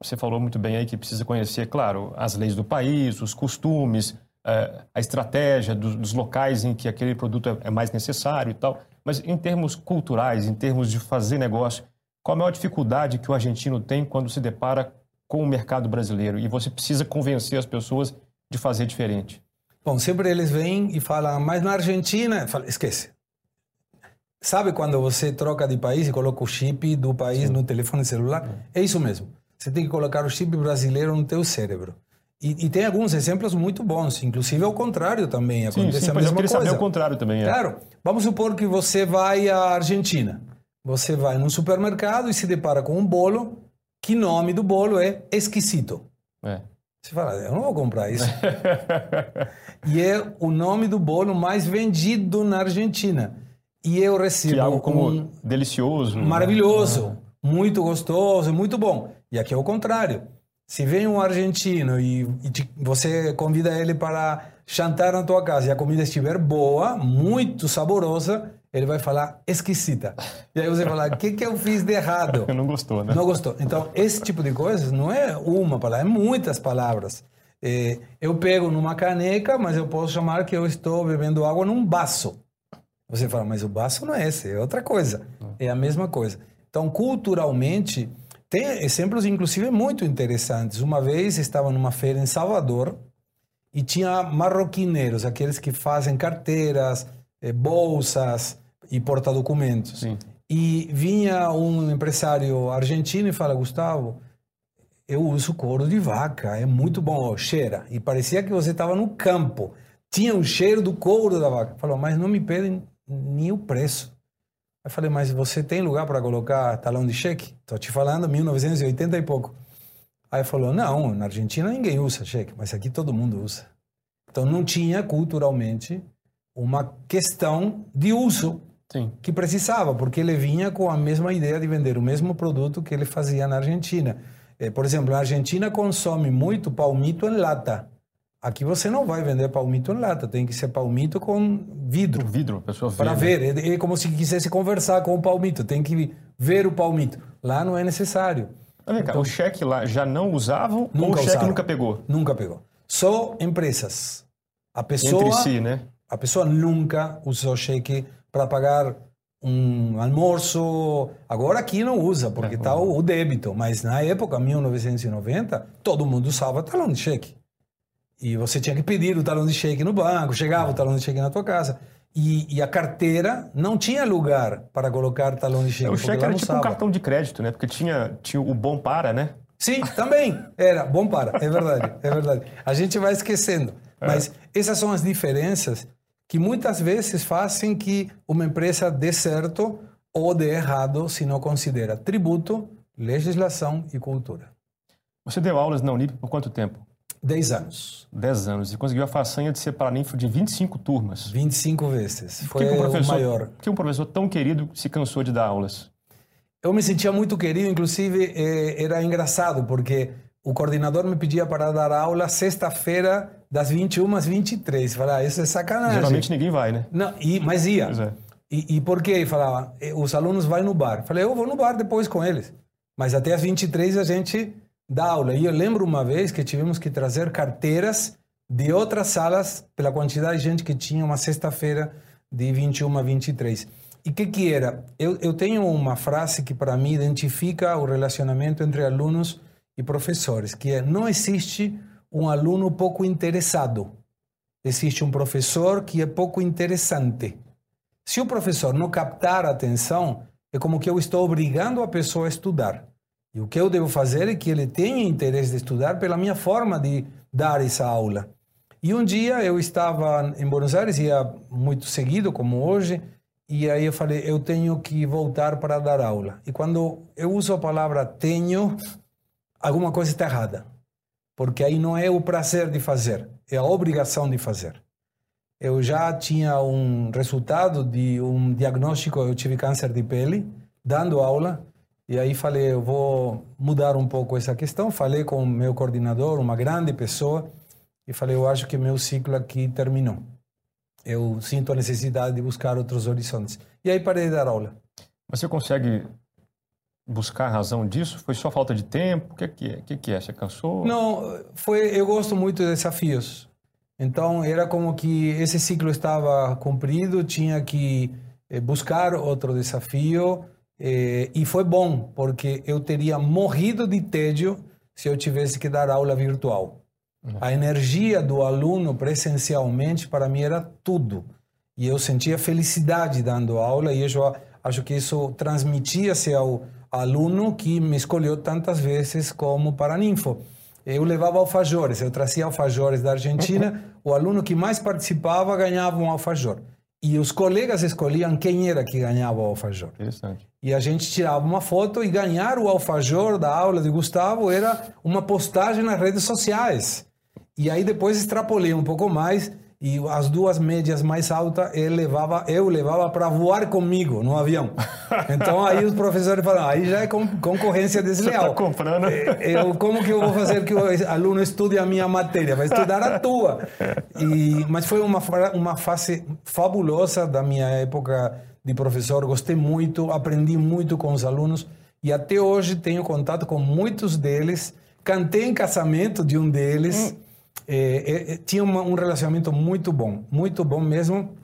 você falou muito bem aí que precisa conhecer, claro, as leis do país, os costumes, eh, a estratégia dos, dos locais em que aquele produto é, é mais necessário e tal. Mas em termos culturais, em termos de fazer negócio, qual a maior dificuldade que o argentino tem quando se depara com o mercado brasileiro e você precisa convencer as pessoas de fazer diferente? Bom, sempre eles vêm e falam, mas na Argentina, fala, esquece. Sabe quando você troca de país e coloca o chip do país no telefone celular? É isso mesmo. Você tem que colocar o chip brasileiro no teu cérebro. E, e tem alguns exemplos muito bons, inclusive ao contrário também, Sim, acontece sim, a pois eu mesma coisa. saber o contrário também. É. Claro. Vamos supor que você vai à Argentina. Você vai num supermercado e se depara com um bolo que nome do bolo é esquisito. É. Você fala, eu não vou comprar isso. e é o nome do bolo mais vendido na Argentina. E eu recebo Que é algo como um delicioso. né? maravilhoso, muito gostoso, muito bom. E aqui é o contrário. Se vem um argentino e, e te- você convida ele para jantar na tua casa e a comida estiver boa, muito saborosa, ele vai falar esquisita. E aí você fala, o que, que eu fiz de errado? Não gostou, né? Não gostou. Então, esse tipo de coisas não é uma palavra, é muitas palavras. É, eu pego numa caneca, mas eu posso chamar que eu estou bebendo água num baço. Você fala, mas o baço não é esse, é outra coisa. É a mesma coisa. Então, culturalmente, tem exemplos, inclusive, muito interessantes. Uma vez estava numa feira em Salvador e tinha marroquineiros, aqueles que fazem carteiras, eh, bolsas e porta-documentos. Sim. E vinha um empresário argentino e fala, Gustavo, eu uso couro de vaca, é muito bom, cheira. E parecia que você estava no campo. Tinha um cheiro do couro da vaca. Falou, mas não me pedem nem o preço. Eu falei, mas você tem lugar para colocar talão de cheque? Estou te falando 1980 e pouco. Aí falou, não, na Argentina ninguém usa cheque, mas aqui todo mundo usa. Então não tinha culturalmente uma questão de uso Sim. que precisava, porque ele vinha com a mesma ideia de vender o mesmo produto que ele fazia na Argentina. Eh, por exemplo, a Argentina consome muito palmito em lata. Aqui você não vai vender palmito em lata, tem que ser palmito com vidro O vidro, pessoa para ver. É, é como se quisesse conversar com o palmito, tem que ver o palmito. Lá não é necessário. Vem cá, o cheque lá já não usavam ou o Nunca cheque usaram. nunca pegou? Nunca pegou. Só empresas. A pessoa, Entre si, né? a pessoa nunca usou cheque para pagar um almoço. Agora aqui não usa, porque está o, o débito. Mas na época, 1990, todo mundo usava talão de cheque. E você tinha que pedir o talão de cheque no banco, chegava o talão de cheque na tua casa. E, e, a carteira não tinha lugar para colocar talão de cheque. O cheque era tipo usava. um cartão de crédito, né? Porque tinha, tinha o bom para, né? Sim, também era bom para, é verdade, é verdade. A gente vai esquecendo. É. Mas essas são as diferenças que muitas vezes fazem que uma empresa dê certo ou dê errado se não considera tributo, legislação e cultura. Você deu aulas na Unip por quanto tempo? 10 anos. 10 anos. E conseguiu a façanha de ser paraninfo de 25 turmas. 25 vezes. Foi que um o maior. Por que um professor tão querido se cansou de dar aulas? Eu me sentia muito querido, inclusive eh, era engraçado, porque o coordenador me pedia para dar aula sexta-feira das 21 às 23. Falei, ah, isso é sacanagem. Geralmente ninguém vai, né? Não, e, mas ia. É. E, e por quê? Ele falava, eh, os alunos vão no bar. Falei, eu vou no bar depois com eles. Mas até às 23 a gente da aula. E eu lembro uma vez que tivemos que trazer carteiras de outras salas pela quantidade de gente que tinha uma sexta-feira de 21 a 23. E o que, que era? Eu, eu tenho uma frase que para mim identifica o relacionamento entre alunos e professores, que é não existe um aluno pouco interessado. Existe um professor que é pouco interessante. Se o professor não captar a atenção, é como que eu estou obrigando a pessoa a estudar. E o que eu devo fazer é que ele tenha interesse de estudar pela minha forma de dar essa aula. E um dia eu estava em Buenos Aires, ia muito seguido, como hoje, e aí eu falei, eu tenho que voltar para dar aula. E quando eu uso a palavra tenho, alguma coisa está errada. Porque aí não é o prazer de fazer, é a obrigação de fazer. Eu já tinha um resultado de um diagnóstico, eu tive câncer de pele, dando aula, e aí falei, eu vou mudar um pouco essa questão. Falei com o meu coordenador, uma grande pessoa, e falei, eu acho que meu ciclo aqui terminou. Eu sinto a necessidade de buscar outros horizontes. E aí parei de dar aula. Você consegue buscar a razão disso? Foi só falta de tempo? O que é que é? O que é? Você cansou? Não, foi. Eu gosto muito de desafios. Então era como que esse ciclo estava cumprido, tinha que eh, buscar outro desafio é, e foi bom, porque eu teria morrido de tédio se eu tivesse que dar aula virtual. Uhum. A energia do aluno presencialmente, para mim, era tudo. E eu sentia felicidade dando aula, e eu acho que isso transmitia-se ao aluno que me escolheu tantas vezes como paraninfo. Eu levava alfajores, eu trazia alfajores da Argentina, o aluno que mais participava ganhava um alfajor. E os colegas escolhiam quem era que ganhava o alfajor. Interessante. E a gente tirava uma foto e ganhar o alfajor da aula de Gustavo era uma postagem nas redes sociais. E aí depois extrapolei um pouco mais e as duas médias mais altas ele levava, eu levava para voar comigo no avião. Então aí os professores falaram, aí já é concorrência desleal. Você está comprando? Eu, como que eu vou fazer que o aluno estude a minha matéria? Vai estudar a tua. E, mas foi uma, uma fase fabulosa da minha época de professor. Gostei muito, aprendi muito com os alunos e até hoje tenho contato com muitos deles. Cantei em casamento de um deles. Hum é, é, tinha uma, um relacionamento muito bom, muito bom mesmo.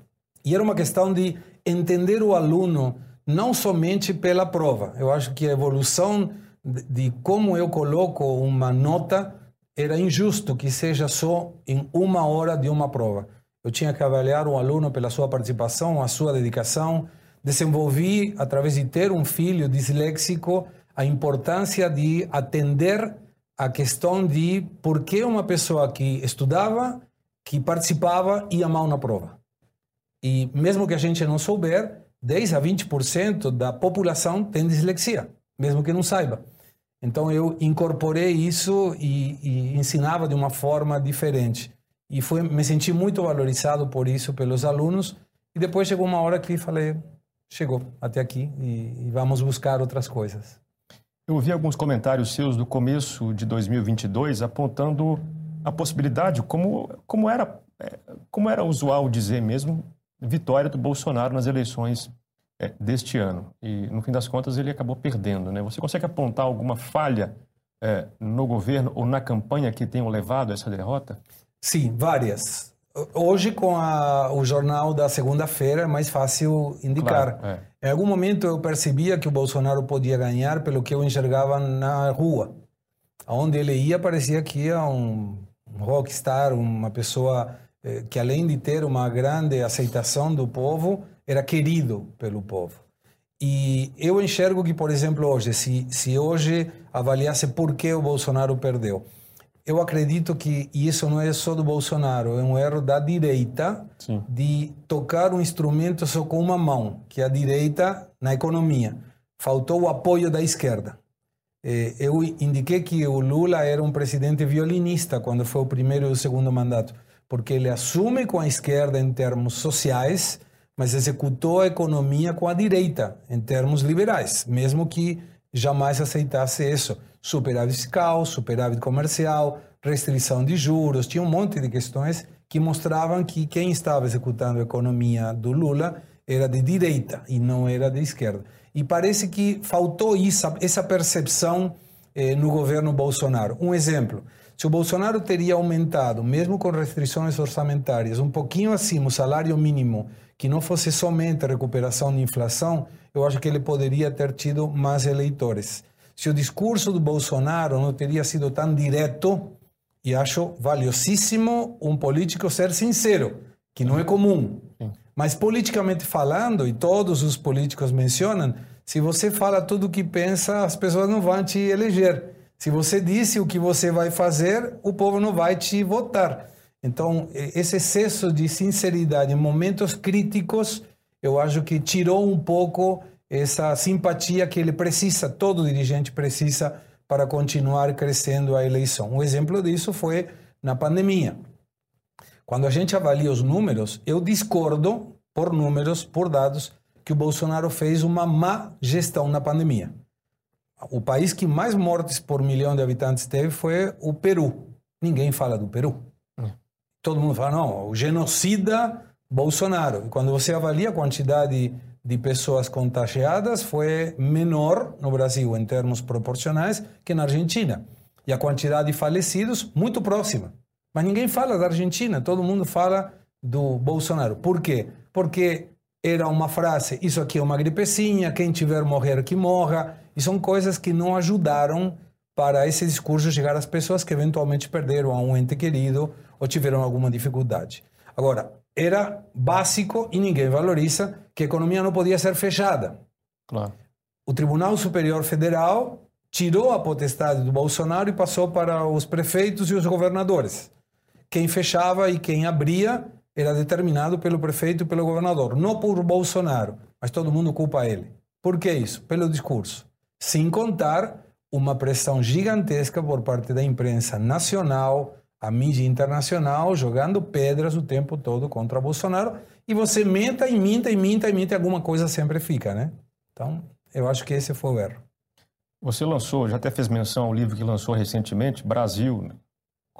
E era uma questão de entender o aluno não somente pela prova. Eu acho que a evolução de, de como eu coloco uma nota era injusto que seja só em uma hora de uma prova. Eu tinha que avaliar o aluno pela sua participação, a sua dedicação. Desenvolvi, através de ter um filho disléxico, a importância de atender a questão de por que uma pessoa que estudava, que participava, ia mal na prova. E mesmo que a gente não souber, 10 a 20% da população tem dislexia, mesmo que não saiba. Então eu incorporei isso e, e, ensinava de uma forma diferente. E foi, me senti muito valorizado por isso pelos alunos. E depois chegou uma hora que falei, chegou até aqui e, e vamos buscar outras coisas. Eu ouvi alguns comentários seus do começo de 2022 apontando a possibilidade, como, como, era, é, como era usual dizer mesmo, vitória do Bolsonaro nas eleições é, deste ano. E, no fim das contas, ele acabou perdendo. Né? Você consegue apontar alguma falha é, no governo ou na campanha que tenham levado a essa derrota? Sim, várias. Hoje, com a, o jornal da segunda-feira, é mais fácil indicar. Claro, é. Em algum momento eu percebia que o Bolsonaro podia ganhar pelo que eu enxergava na rua. Onde ele ia, parecia que ia um rockstar, uma pessoa eh, que além de ter uma grande aceitação do povo, era querido pelo povo. E eu enxergo que, por exemplo, hoje, se, se hoje avaliasse por que o Bolsonaro perdeu, eu acredito que, e isso não é só do Bolsonaro, é um erro da direita Sim. de tocar um instrumento só com uma mão, que é a direita na economia. Faltou o apoio da esquerda. Eh, eu indiquei que o Lula era um presidente violinista quando foi o primeiro e o segundo mandato, porque ele assume com a esquerda em termos sociais, mas executou a economia com a direita em termos liberais, mesmo que jamais aceitasse isso. Superávit fiscal, superávit comercial, restrição de juros, tinha um monte de questões que mostravam que quem estava executando a economia do Lula era de direita e não era de esquerda. E parece que faltou isso, essa percepção eh, no governo Bolsonaro. Um exemplo: se o Bolsonaro teria aumentado, mesmo com restrições orçamentárias, um pouquinho acima o salário mínimo, que não fosse somente recuperação de inflação, eu acho que ele poderia ter tido mais eleitores. Se o discurso do Bolsonaro não teria sido tão direto, e acho valiosíssimo um político ser sincero, que não é comum. Sim. Mas politicamente falando, e todos os políticos mencionam, se você fala tudo o que pensa, as pessoas não vão te eleger. Se você disse o que você vai fazer, o povo não vai te votar. Então, esse excesso de sinceridade em momentos críticos, eu acho que tirou um pouco essa simpatia que ele precisa, todo dirigente precisa para continuar crescendo a eleição. Um exemplo disso foi na pandemia. Quando a gente avalia os números, eu discordo por números, por dados, que o Bolsonaro fez uma má gestão na pandemia. O país que mais mortes por milhão de habitantes teve foi o Peru. Ninguém fala do Peru. Todo mundo fala, não, o genocida Bolsonaro. E quando você avalia a quantidade de pessoas contagiadas, foi menor no Brasil, em termos proporcionais, que na Argentina. E a quantidade de falecidos, muito próxima. Mas ninguém fala da Argentina, todo mundo fala do Bolsonaro. Por quê? Porque era uma frase: isso aqui é uma gripecinha, quem tiver morrer que morra. E são coisas que não ajudaram para esse discurso chegar às pessoas que eventualmente perderam a um ente querido ou tiveram alguma dificuldade. Agora, era básico e ninguém valoriza que a economia não podia ser fechada. Claro. O Tribunal Superior Federal tirou a potestade do Bolsonaro e passou para os prefeitos e os governadores. Quem fechava e quem abria era determinado pelo prefeito e pelo governador, não por Bolsonaro, mas todo mundo culpa ele. Por que isso? Pelo discurso. Sem contar uma pressão gigantesca por parte da imprensa nacional, a mídia internacional, jogando pedras o tempo todo contra Bolsonaro. E você menta e minta e minta e minta e alguma coisa sempre fica, né? Então, eu acho que esse foi o erro. Você lançou, já até fez menção ao livro que lançou recentemente, Brasil, né?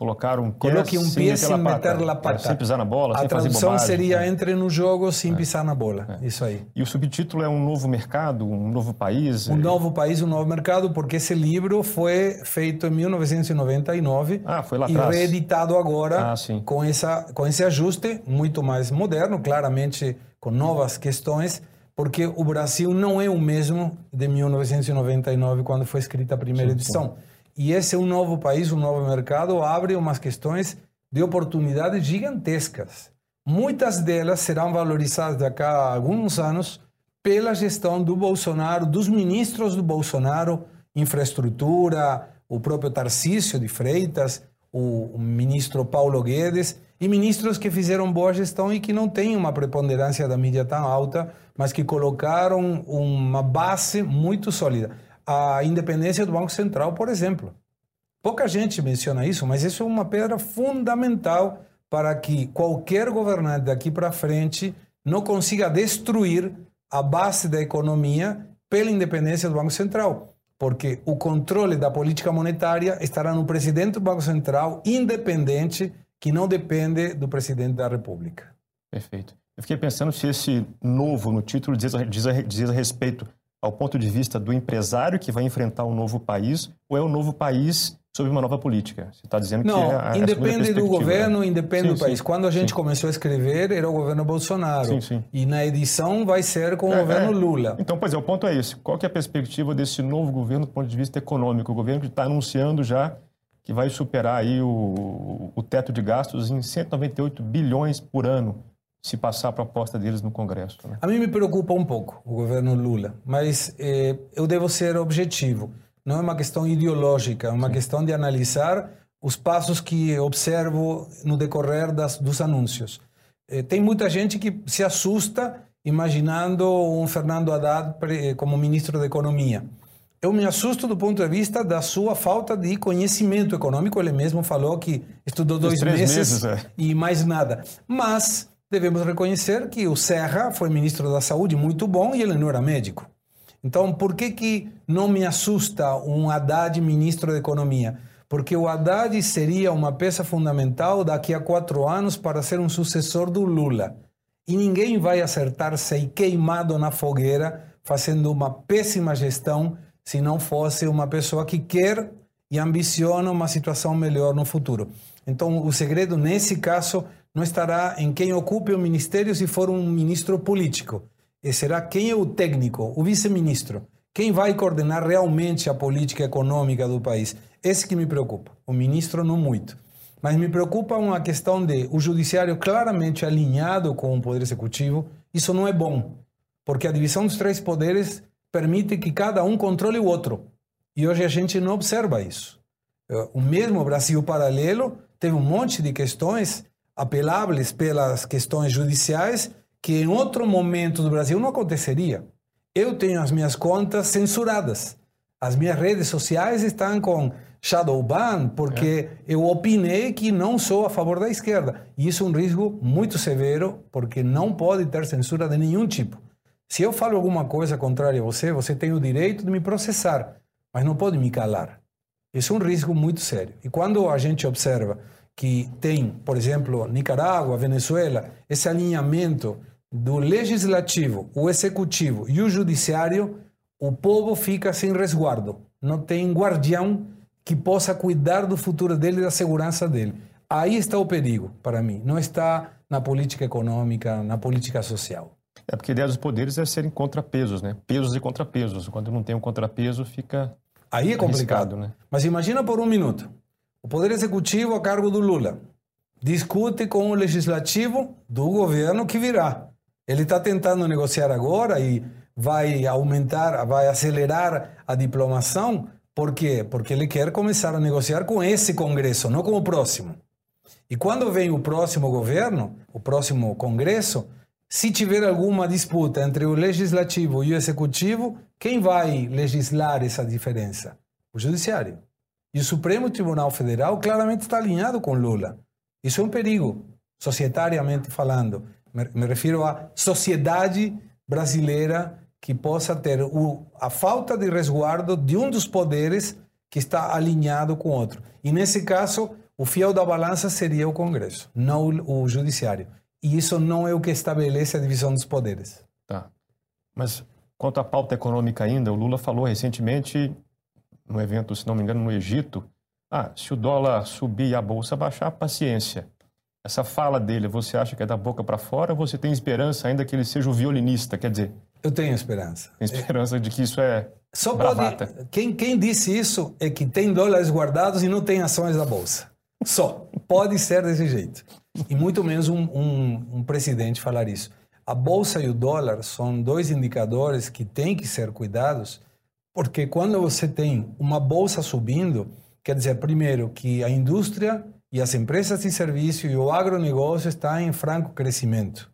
Colocaram Coloque um pé sem meter la pata. É, sem pisar na bola, a sem fazer bobagem. A tradução seria é. entre no jogo sem é. pisar na bola. É. Isso aí. E o subtítulo é Um Novo Mercado, Um Novo País? Um Novo País, Um Novo Mercado, porque esse livro foi feito em 1999 ah, foi lá e atrás. reeditado agora ah, com, essa, com esse ajuste muito mais moderno, claramente com novas questões, porque o Brasil não é o mesmo de 1999, quando foi escrita a primeira sim, edição. Sim. E esse é um novo país, um novo mercado, abre umas questões de oportunidades gigantescas. Muitas delas serão valorizadas daqui a alguns anos pela gestão do Bolsonaro, dos ministros do Bolsonaro, infraestrutura, o próprio Tarcísio de Freitas, o ministro Paulo Guedes e ministros que fizeram boa gestão e que não têm uma preponderância da mídia tão alta, mas que colocaram uma base muito sólida a independência do Banco Central, por exemplo. Pouca gente menciona isso, mas isso é uma pedra fundamental para que qualquer governante daqui para frente não consiga destruir a base da economia pela independência do Banco Central. Porque o controle da política monetária estará no presidente do Banco Central, independente, que não depende do presidente da República. Perfeito. Eu fiquei pensando se esse novo no título diz a, diz a, diz a respeito ao ponto de vista do empresário que vai enfrentar um novo país ou é um novo país sob uma nova política? Você está dizendo Não, que é a, independe do governo, né? independe sim, do país. Sim, Quando a gente sim. começou a escrever, era o governo Bolsonaro. Sim, sim. E na edição vai ser com é, o governo é. Lula. Então, pois é, o ponto é esse. Qual que é a perspectiva desse novo governo do ponto de vista econômico? O governo que está anunciando já que vai superar aí o, o teto de gastos em 198 bilhões por ano se passar a proposta deles no Congresso. Né? A mim me preocupa um pouco o governo Lula, mas eh, eu devo ser objetivo. Não é uma questão ideológica, é uma Sim. questão de analisar os passos que observo no decorrer das, dos anúncios. Eh, tem muita gente que se assusta imaginando um Fernando Haddad como ministro da Economia. Eu me assusto do ponto de vista da sua falta de conhecimento econômico. Ele mesmo falou que estudou dois meses, meses é. e mais nada. Mas devemos reconhecer que o Serra foi ministro da Saúde muito bom e ele não era médico. Então, por que, que não me assusta um Haddad ministro da Economia? Porque o Haddad seria uma peça fundamental daqui a quatro anos para ser um sucessor do Lula. E ninguém vai acertar-se queimado na fogueira fazendo uma péssima gestão se não fosse uma pessoa que quer e ambiciona uma situação melhor no futuro. Então, o segredo nesse caso não estará em quem ocupe o ministério se for um ministro político. E será quem é o técnico, o vice-ministro, quem vai coordenar realmente a política econômica do país. Esse que me preocupa. O ministro não muito. Mas me preocupa uma questão de o judiciário claramente alinhado com o poder executivo. Isso não é bom, porque a divisão dos três poderes permite que cada um controle o outro. E hoje a gente não observa isso. O mesmo Brasil paralelo teve um monte de questões apeláveis pelas questões judiciais que em outro momento do Brasil não aconteceria. Eu tenho as minhas contas censuradas. As minhas redes sociais estão com shadow ban porque é. eu opinei que não sou a favor da esquerda. E isso é um risco muito severo porque não pode ter censura de nenhum tipo. Se eu falo alguma coisa contrária a você, você tem o direito de me processar, mas não pode me calar. Isso é um risco muito sério. E quando a gente observa que tem, por exemplo, Nicarágua, Venezuela, esse alinhamento do legislativo, o executivo e o judiciário, o povo fica sem resguardo. Não tem guardião que possa cuidar do futuro dele e da segurança dele. Aí está o perigo, para mim. Não está na política econômica, na política social. É porque a ideia dos poderes é serem contrapesos, né? Pesos e contrapesos. Quando não tem um contrapeso, fica. Aí é complicado. Né? Mas imagina por um minuto. O Poder Executivo a cargo do Lula discute com o Legislativo do governo que virá. Ele está tentando negociar agora e vai aumentar, vai acelerar a diplomação. Por quê? Porque ele quer começar a negociar com esse Congresso, não com o próximo. E quando vem o próximo governo, o próximo Congresso, se tiver alguma disputa entre o Legislativo e o Executivo, quem vai legislar essa diferença? O Judiciário. E o Supremo Tribunal Federal claramente está alinhado com Lula. Isso é um perigo, societariamente falando. Me, refiro à sociedade brasileira que possa ter o, a falta de resguardo de um dos poderes que está alinhado com outro. E nesse caso, o fiel da balança seria o Congresso, não o, o Judiciário. E isso não é o que estabelece a divisão dos poderes. Tá. Mas quanto à pauta econômica ainda, o Lula falou recentemente no evento, se não me engano, no Egito, ah, se o dólar subir e a bolsa baixar, paciência. Essa fala dele, você acha que é da boca para fora ou você tem esperança ainda que ele seja o violinista? Quer dizer... Eu tenho esperança. Tem esperança de que isso é Só bravata. Pode, quem, quem disse isso é que tem dólares guardados e não tem ações da bolsa. Só. Pode ser desse jeito. E muito menos um, um, um presidente falar isso. A bolsa e o dólar são dois indicadores que têm que ser cuidados porque quando você tem uma bolsa subindo, quer dizer, primeiro, que a indústria e as empresas de serviço e o agronegócio estão em franco crescimento.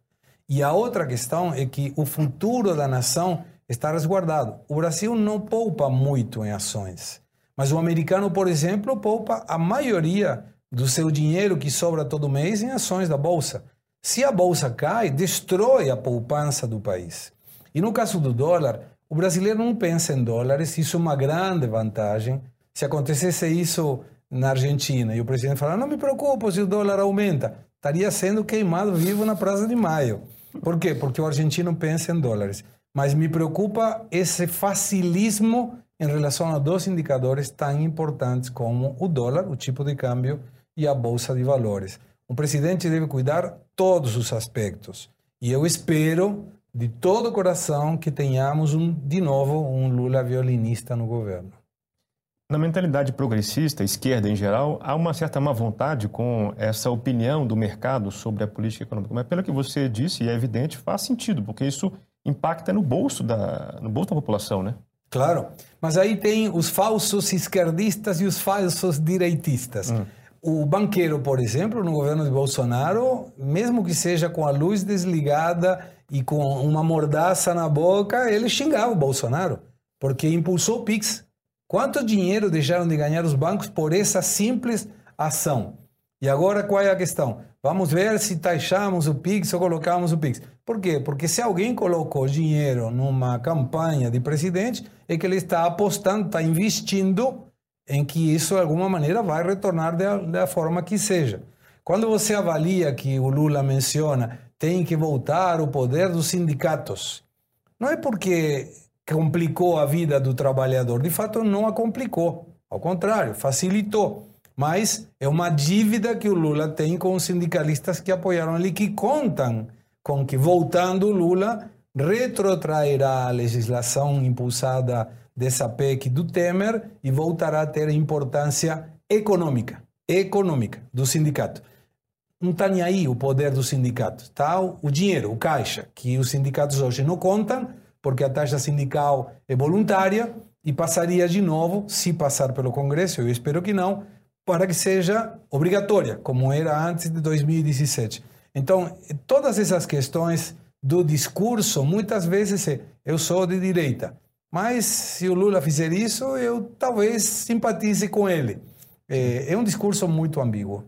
E a outra questão é que o futuro da nação está resguardado. O Brasil não poupa muito em ações, mas o americano, por exemplo, poupa a maioria do seu dinheiro que sobra todo mês em ações da bolsa. Se a bolsa cai, destrói a poupança do país. E no caso do dólar, o brasileiro não pensa em dólares, isso é uma grande vantagem. Se acontecesse isso na Argentina e o presidente falar, não me preocupo se o dólar aumenta, estaria sendo queimado vivo na Praça de Maio. Por quê? Porque o argentino pensa em dólares. Mas me preocupa esse facilismo em relação a dois indicadores tão importantes como o dólar, o tipo de câmbio, e a bolsa de valores. O presidente deve cuidar todos os aspectos. E eu espero de todo o coração que tenhamos um, de novo um Lula violinista no governo. Na mentalidade progressista, esquerda em geral, há uma certa má vontade com essa opinião do mercado sobre a política econômica. Mas pelo que você disse, e é evidente, faz sentido, porque isso impacta no bolso da, no bolso da população, né? Claro, mas aí tem os falsos esquerdistas e os falsos direitistas. Hum. O banqueiro, por exemplo, no governo de Bolsonaro, mesmo que seja com a luz desligada e com uma mordaça na boca, ele xingava o Bolsonaro, porque impulsou o PIX. Quanto dinheiro deixaram de ganhar os bancos por essa simples ação? E agora qual é a questão? Vamos ver se taxamos o PIX ou colocamos o PIX. Por quê? Porque se alguém colocou dinheiro numa campanha de presidente, é que ele está apostando, está investindo em que isso de alguma maneira vai retornar da, da forma que seja. Quando você avalia que o Lula menciona tem que voltar o poder dos sindicatos, não é porque complicou a vida do trabalhador. De fato, não a complicou. Ao contrário, facilitou. Mas é uma dívida que o Lula tem com os sindicalistas que apoiaram ele, que contam com que, voltando Lula, retrotrairá a legislação impulsada dessa PEC do Temer e voltará a ter importância econômica, econômica do sindicato. Não está nem aí o poder do sindicato, está o dinheiro, o caixa, que os sindicatos hoje não contam, porque a taxa sindical é voluntária e passaria de novo, se passar pelo Congresso, eu espero que não, para que seja obrigatória, como era antes de 2017. Então, todas essas questões do discurso, muitas vezes é, eu sou de direita, mas se o Lula fizer isso, eu talvez simpatize com ele. É, é um discurso muito ambíguo.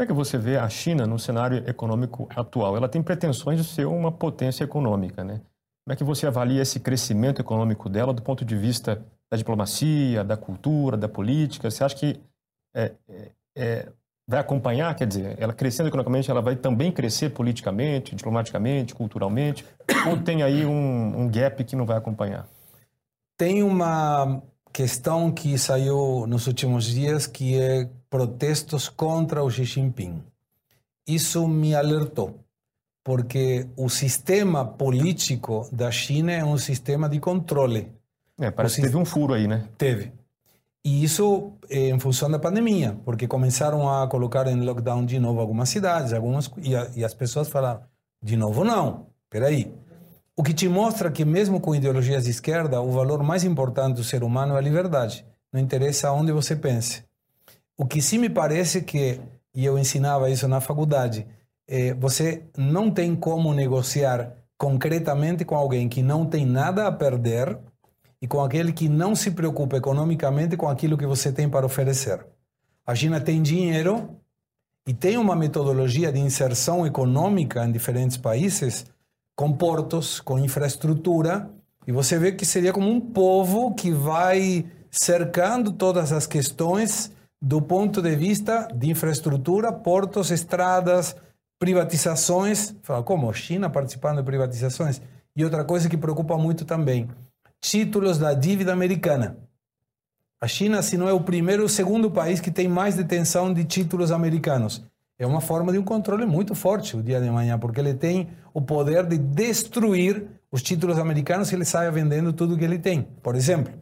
Como é que você vê a China no cenário econômico atual? Ela tem pretensões de ser uma potência econômica, né? Como é que você avalia esse crescimento econômico dela do ponto de vista da diplomacia, da cultura, da política? Você acha que é, é, é, vai acompanhar? Quer dizer, ela crescendo economicamente, ela vai também crescer politicamente, diplomaticamente, culturalmente? ou tem aí um, um gap que não vai acompanhar? Tem uma questão que saiu nos últimos dias que é protestos contra o Xi Jinping. Isso me alertou porque o sistema político da China é um sistema de controle. É, parece que teve um furo aí, né? Teve. E isso é em função da pandemia, porque começaram a colocar em lockdown de novo algumas cidades, algumas e, a, e as pessoas falaram, de novo não, peraí. O que te mostra que mesmo com ideologias de esquerda, o valor mais importante do ser humano é a liberdade. Não interessa onde você pense. O que sim me parece que, e eu ensinava isso na faculdade, é, você não tem como negociar concretamente com alguém que não tem nada a perder e com aquele que não se preocupa economicamente com aquilo que você tem para oferecer. A China tem dinheiro e tem uma metodologia de inserção econômica em diferentes países, com portos, com infraestrutura, e você vê que seria como um povo que vai cercando todas as questões do ponto de vista de infraestrutura, portos, estradas, privatizações, fala, como? China participando de privatizações. E outra coisa que preocupa muito também, títulos da dívida americana. A China, se não é o primeiro ou segundo país que tem mais detenção de títulos americanos. É uma forma de um controle muito forte o dia de manhã, porque ele tem o poder de destruir os títulos americanos se ele saia vendendo tudo que ele tem, por exemplo.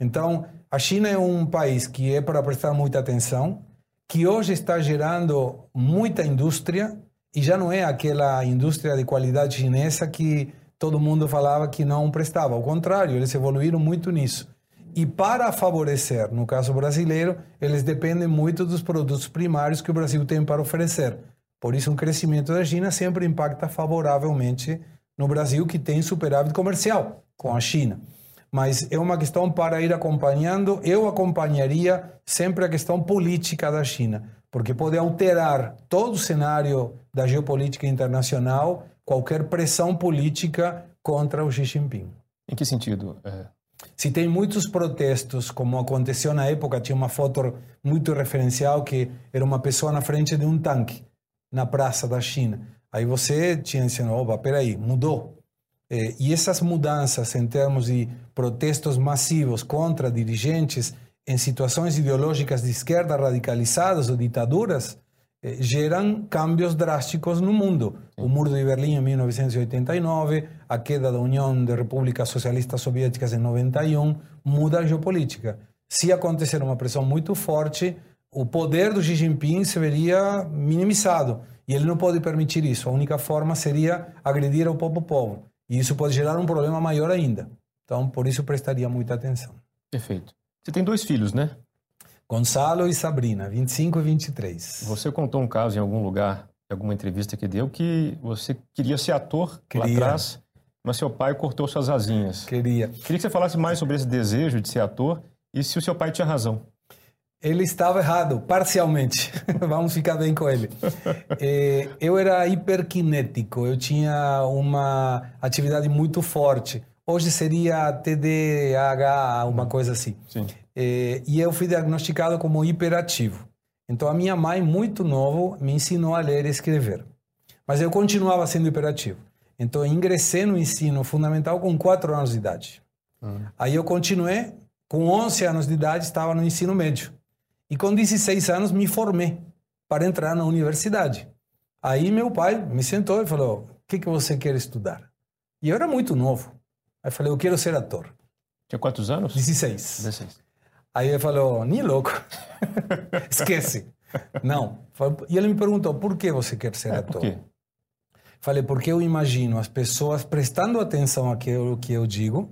Então, a China é um país que é para prestar muita atenção, que hoje está gerando muita indústria, e já não é aquela indústria de qualidade chinesa que todo mundo falava que não prestava. Ao contrário, eles evoluíram muito nisso. E para favorecer, no caso brasileiro, eles dependem muito dos produtos primários que o Brasil tem para oferecer. Por isso, um crescimento da China sempre impacta favoravelmente no Brasil, que tem superávit comercial com a China. Mas é uma questão para ir acompanhando. Eu acompanharia sempre a questão política da China porque pode alterar todo o cenário da geopolítica internacional, qualquer pressão política contra o Xi Jinping. Em que sentido? É... Se tem muitos protestos, como aconteceu na época, tinha uma foto muito referencial que era uma pessoa na frente de um tanque na praça da China. Aí você tinha dizendo, opa, peraí, mudou. É, e essas mudanças em termos de protestos massivos contra dirigentes em situações ideológicas de esquerda radicalizadas ou ditaduras, eh, geram cambios drásticos no mundo. O Muro de Berlim em 1989, a queda da União de Repúblicas Socialistas Soviéticas em 91, muda a geopolítica. Se acontecer uma pressão muito forte, o poder do Xi Jinping se veria minimizado. E ele não pode permitir isso. A única forma seria agredir o próprio povo. E isso pode gerar um problema maior ainda. Então, por isso, prestaria muita atenção. Perfeito. Você tem dois filhos, né? Gonçalo e Sabrina, 25 e 23. Você contou um caso em algum lugar, em alguma entrevista que deu, que você queria ser ator queria. lá atrás, mas seu pai cortou suas asinhas. Queria. Queria que você falasse mais sobre esse desejo de ser ator e se o seu pai tinha razão. Ele estava errado, parcialmente. Vamos ficar bem com ele. É, eu era hiperkinético, eu tinha uma atividade muito forte. Hoje seria TDAH, uma coisa assim. Sim. É, e eu fui diagnosticado como hiperativo. Então a minha mãe, muito novo, me ensinou a ler e escrever. Mas eu continuava sendo hiperativo. Então eu ingressei no ensino fundamental com 4 anos de idade. Uhum. Aí eu continuei, com 11 anos de idade, estava no ensino médio. E com 16 anos me formei para entrar na universidade. Aí meu pai me sentou e falou: O que, que você quer estudar? E eu era muito novo. Aí falei: Eu quero ser ator. Tinha quantos anos? 16. 16. Aí ele falou: Nem louco. Esquece. Não. E ele me perguntou: Por que você quer ser é, ator? Por quê? Falei: Porque eu imagino as pessoas prestando atenção àquilo que eu digo,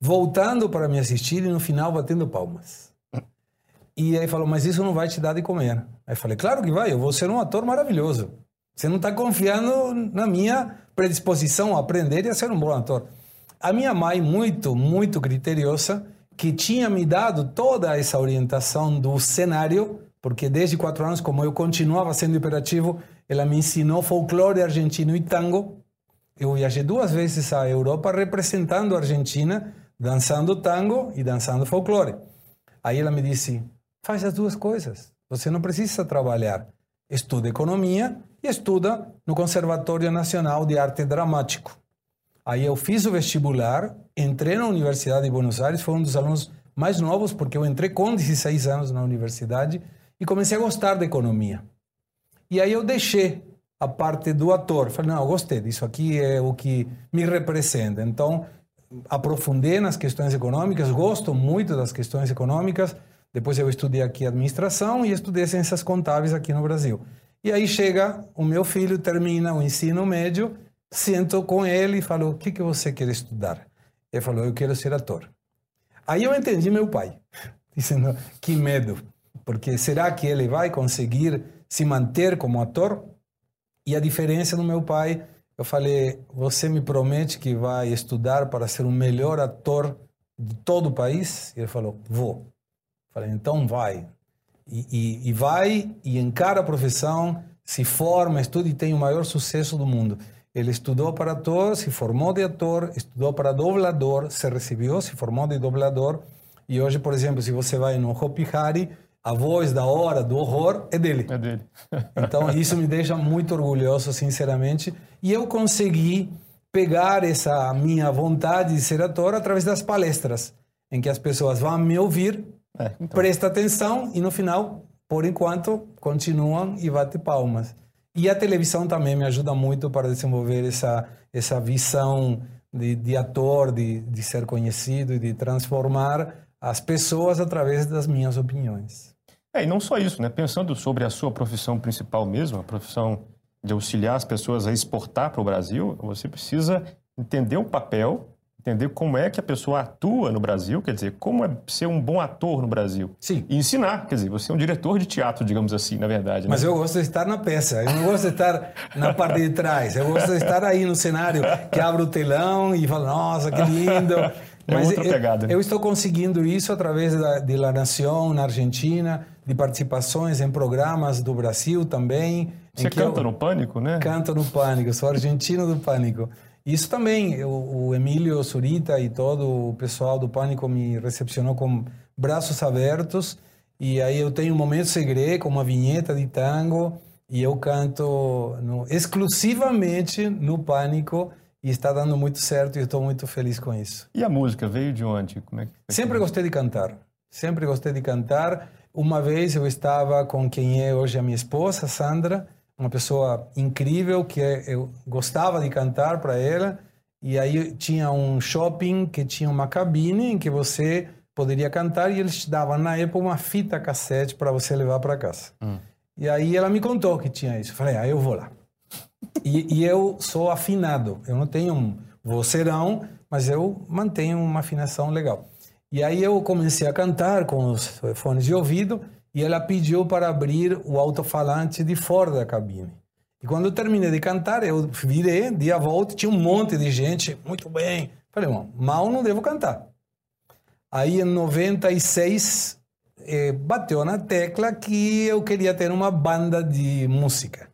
voltando para me assistir e no final batendo palmas. E aí falou, mas isso não vai te dar de comer. Aí falei, claro que vai, eu vou ser um ator maravilhoso. Você não está confiando na minha predisposição a aprender e a ser um bom ator. A minha mãe, muito, muito criteriosa, que tinha me dado toda essa orientação do cenário, porque desde quatro anos, como eu continuava sendo hiperativo, ela me ensinou folclore argentino e tango. Eu viajei duas vezes à Europa representando a Argentina, dançando tango e dançando folclore. Aí ela me disse: Faz as duas coisas. Você não precisa trabalhar. Estuda economia e estuda no Conservatório Nacional de Arte Dramático. Aí eu fiz o vestibular, entrei na Universidade de Buenos Aires, fui um dos alunos mais novos, porque eu entrei com 16 anos na universidade e comecei a gostar da economia. E aí eu deixei a parte do ator. Falei, não, eu gostei disso aqui, é o que me representa. Então, aprofundei nas questões econômicas, gosto muito das questões econômicas, depois eu estudei aqui administração e estudei ciências contábeis aqui no Brasil. E aí chega o meu filho, termina o ensino médio, sento com ele e falo: O que, que você quer estudar? Ele falou: Eu quero ser ator. Aí eu entendi meu pai, dizendo: Que medo, porque será que ele vai conseguir se manter como ator? E a diferença no meu pai, eu falei: Você me promete que vai estudar para ser o melhor ator de todo o país? E ele falou: Vou. Falei, então vai. E, e, e, vai e encara a profissão, se forma, estuda e tem o maior sucesso do mundo. Ele estudou para ator, se formou de ator, estudou para doblador, se recebeu, se formou de doblador. E hoje, por exemplo, se você vai no Hopi Hari, a voz da hora, do horror, é dele. É dele. então, isso me deixa muito orgulhoso, sinceramente. E eu consegui pegar essa minha vontade de ser ator através das palestras, em que as pessoas vão me ouvir é, então. Presta atenção e no final, por enquanto, continuam e bate palmas. E a televisão também me ajuda muito para desenvolver essa, essa visão de, de ator, de, de ser conhecido e de transformar as pessoas através das minhas opiniões. É, e não só isso, né? Pensando sobre a sua profissão principal mesmo, a profissão de auxiliar as pessoas a exportar para o Brasil, você precisa entender o papel entender como é que a pessoa atua no Brasil, quer dizer, como é ser um bom ator no Brasil. Sim. E ensinar, quer dizer, você é um diretor de teatro, digamos assim, na verdade. Né? Mas eu gosto de estar na peça, eu não gosto de estar na parte de trás, eu gosto de estar aí no cenário, que abre o telão e fala, nossa, que lindo. É Mas outra pegada. Eu, eu, estou conseguindo isso através da, de La Nación na Argentina, de participações em programas do Brasil também. Você canta no Pânico, né? Canto no Pânico, sou argentino do Pânico. Isso também, o, o Emílio Surita e todo o pessoal do Pânico me recepcionou com braços abertos. E aí eu tenho um momento segredo com uma vinheta de tango e eu canto no, exclusivamente no Pânico e está dando muito certo e estou muito feliz com isso. E a música veio de onde? Como é que Sempre gostei de cantar. Sempre gostei de cantar. Uma vez eu estava com quem é hoje a minha esposa, Sandra, uma pessoa incrível que eu gostava de cantar para ela. E aí tinha um shopping que tinha uma cabine em que você poderia cantar e eles te davam na época uma fita cassete para você levar para casa. Hum. E aí ela me contou que tinha isso. Eu falei, ah, eu vou lá. E, e, eu sou afinado. Eu não tenho um vocerão, mas eu mantenho uma afinação legal. E aí eu comecei a cantar com os fones de ouvido e ela pediu para abrir o alto-falante de fora da cabine. E quando eu terminei de cantar, eu virei, dei a volta, tinha um monte de gente, muito bem. Falei, mal não devo cantar. Aí em 96 eh, bateu na tecla que eu queria ter uma banda de música.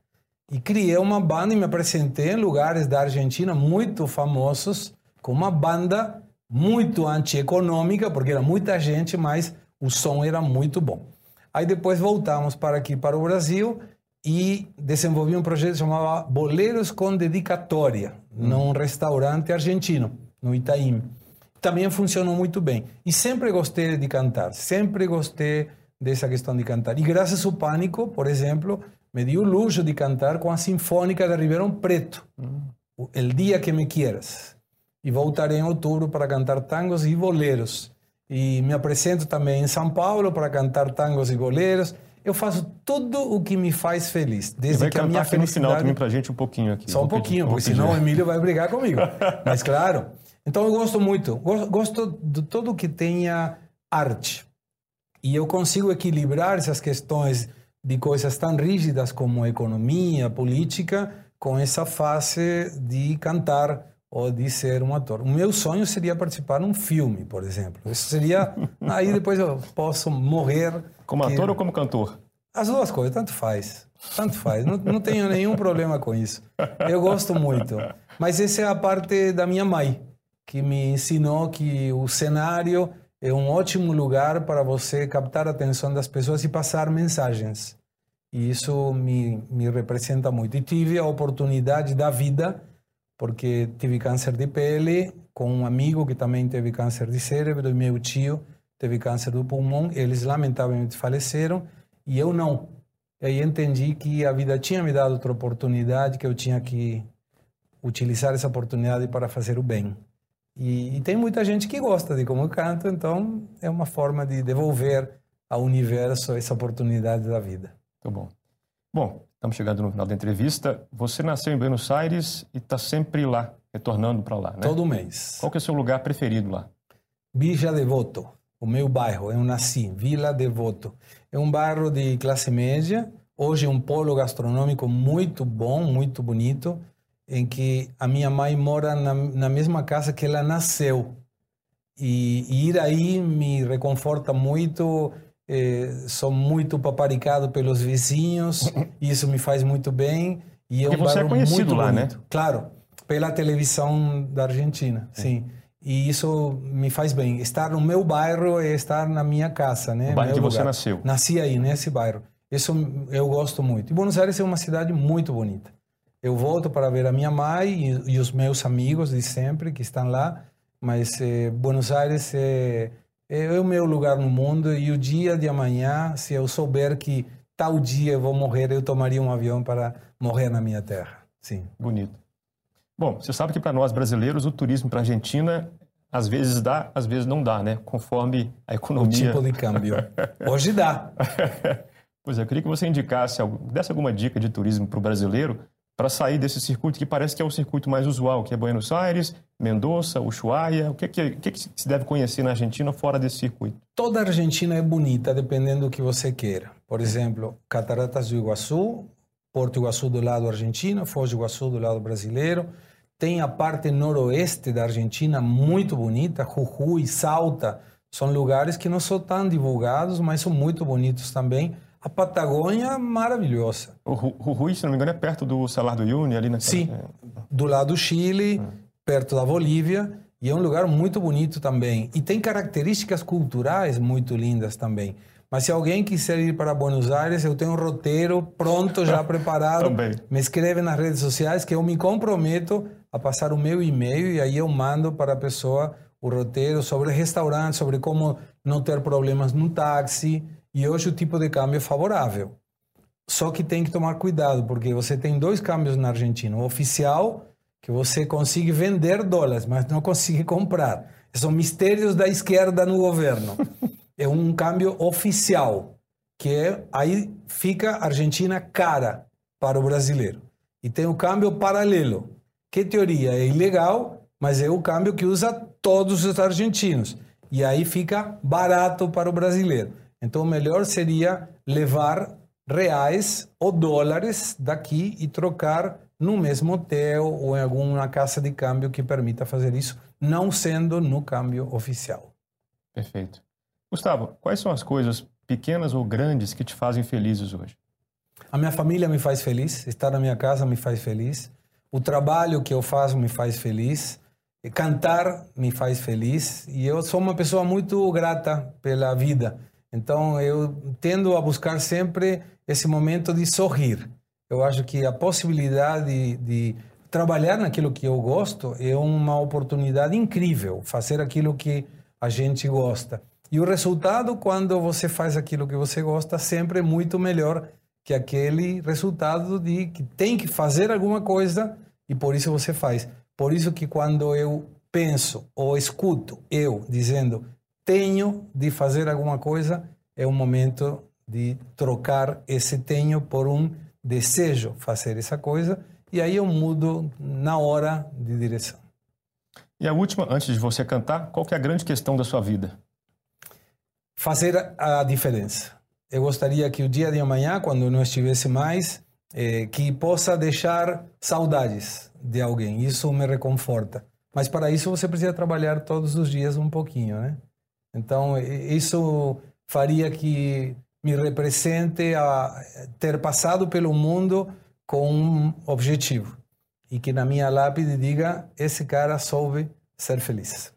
E criei uma banda e me apresentei em lugares da Argentina muito famosos, com uma banda muito antieconômica, porque era muita gente, mas o som era muito bom. Aí depois voltamos para aqui, para o Brasil, e desenvolvi um projeto chamado Boleros com Dedicatória, hum. num restaurante argentino, no Itaim também funcionou muito bem. E sempre gostei de cantar, sempre gostei dessa questão de cantar. E graças ao Pânico, por exemplo, me deu o luxo de cantar com a Sinfônica de Ribeirão Preto, o El Dia que Me Quieras. E voltarei em outubro para cantar tangos e boleros. E me apresento também em São Paulo para cantar tangos e boleros. Eu faço tudo o que me faz feliz. Desde vai que a minha aqui felicidade... no final também para a gente um pouquinho aqui. Só um pouquinho, porque senão o Emílio vai brigar comigo. Mas claro, então eu gosto muito, gosto de tudo que tenha arte. E eu consigo equilibrar essas questões de coisas tão rígidas como economia, política, com essa fase de cantar ou de ser um ator. O meu sonho seria participar num filme, por exemplo. Isso seria. Aí depois eu posso morrer. Como que... ator ou como cantor? As duas coisas, tanto faz. Tanto faz. não, não tenho nenhum problema com isso. Eu gosto muito. Mas essa é a parte da minha mãe que me ensinou que o cenário é um ótimo lugar para você captar a atenção das pessoas e passar mensagens. E isso me, me representa muito. E tive a oportunidade da vida, porque tive câncer de pele, com um amigo que também teve câncer de cérebro, e meu tio teve câncer do pulmão. Eles lamentavelmente faleceram e eu não. E aí entendi que a vida tinha me dado outra oportunidade, que eu tinha que utilizar essa oportunidade para fazer o bem. E, e, tem muita gente que gosta de como eu canto, então é uma forma de devolver ao universo essa oportunidade da vida. Muito bom. Bom, estamos chegando no final da entrevista. Você nasceu em Buenos Aires e está sempre lá, retornando para lá, né? Todo mês. Qual que é o seu lugar preferido lá? Vila Devoto, o meu bairro. Eu nasci, Vila Devoto. É um bairro de classe média. Hoje é um polo gastronômico muito bom, muito bonito em que a minha mãe mora na, na mesma casa que ela nasceu. E, e ir aí me reconforta muito. Eh, sou muito paparicado pelos vizinhos, isso me faz muito bem. E é um você é conhecido lá, bonito. né? Claro, pela televisão da Argentina, é. sim. E isso me faz bem. Estar no meu bairro é estar na minha casa, né? O bairro que você nasceu. Nasci aí, nesse bairro. Isso eu gosto muito. E Buenos Aires é uma cidade muito bonita. Eu volto para ver a minha mãe e, e os meus amigos de sempre que estão lá, mas eh, Buenos Aires é, é, o meu lugar no mundo e o dia de amanhã, se eu souber que tal dia eu vou morrer, eu tomaria um avião para morrer na minha terra. Sim. Bonito. Bom, você sabe que para nós brasileiros o turismo para a Argentina às vezes dá, às vezes não dá, né? Conforme a economia. O tipo de câmbio. Hoje dá. pois é, eu queria que você indicasse, desse alguma dica de turismo para o brasileiro para sair desse circuito que parece que é o circuito mais usual, que é Buenos Aires, Mendoza, Ushuaia? O que, é que, que, é que se deve conhecer na Argentina fora desse circuito? Toda a Argentina é bonita, dependendo do que você queira. Por exemplo, Cataratas do Iguaçu, Porto Iguaçu do lado argentino, Foz do Iguaçu do lado brasileiro. Tem a parte noroeste da Argentina muito bonita, Jujuy, Salta, são lugares que não são tão divulgados, mas são muito bonitos também a Patagônia maravilhosa. O Rui, se não me engano, é perto do Salar do Uyuni, ali na Sim, do lado do Chile, hum. Perto da Bolívia, e é um lugar muito bonito também. E tem características culturais muito lindas também. Mas se alguém quiser ir para Buenos Aires, eu tenho um roteiro pronto, já preparado. também. Me escreve nas redes sociais que eu me comprometo a passar o meu e-mail e aí eu mando para a pessoa o roteiro sobre restaurante, sobre como não ter problemas no táxi, e hoje o tipo de câmbio é favorável. Só que tem que tomar cuidado, porque você tem dois câmbios na Argentina. O oficial, que você consegue vender dólares, mas não consegue comprar. São mistérios da esquerda no governo. é um câmbio oficial, que é, aí fica a Argentina cara para o brasileiro. E tem o câmbio paralelo, que teoria é ilegal, mas é o câmbio que usa todos os argentinos. E aí fica barato para o brasileiro. Então, o melhor seria levar reais ou dólares daqui e trocar no mesmo hotel ou em alguma casa de câmbio que permita fazer isso, não sendo no câmbio oficial. Perfeito. Gustavo, quais são as coisas pequenas ou grandes que te fazem felizes hoje? A minha família me faz feliz, estar na minha casa me faz feliz, o trabalho que eu faço me faz feliz, cantar me faz feliz e eu sou uma pessoa muito grata pela vida. Então eu tendo a buscar sempre esse momento de sorrir. Eu acho que a possibilidade de, de trabalhar naquilo que eu gosto é uma oportunidade incrível, fazer aquilo que a gente gosta. E o resultado, quando você faz aquilo que você gosta, sempre é muito melhor que aquele resultado de que tem que fazer alguma coisa e por isso você faz. Por isso que quando eu penso ou escuto eu dizendo tenho de fazer alguma coisa, é o momento de trocar esse tenho por um desejo fazer essa coisa e aí eu mudo na hora de direção. E a última, antes de você cantar, qual que é a grande questão da sua vida? Fazer a diferença. Eu gostaria que o dia de amanhã, quando eu não estivesse mais, eh, que possa deixar saudades de alguém. Isso me reconforta. Mas para isso você precisa trabalhar todos os dias um pouquinho, né? Então isso faria que me represente a ter passado pelo mundo com um objetivo e que na minha lápide diga esse cara soube ser feliz.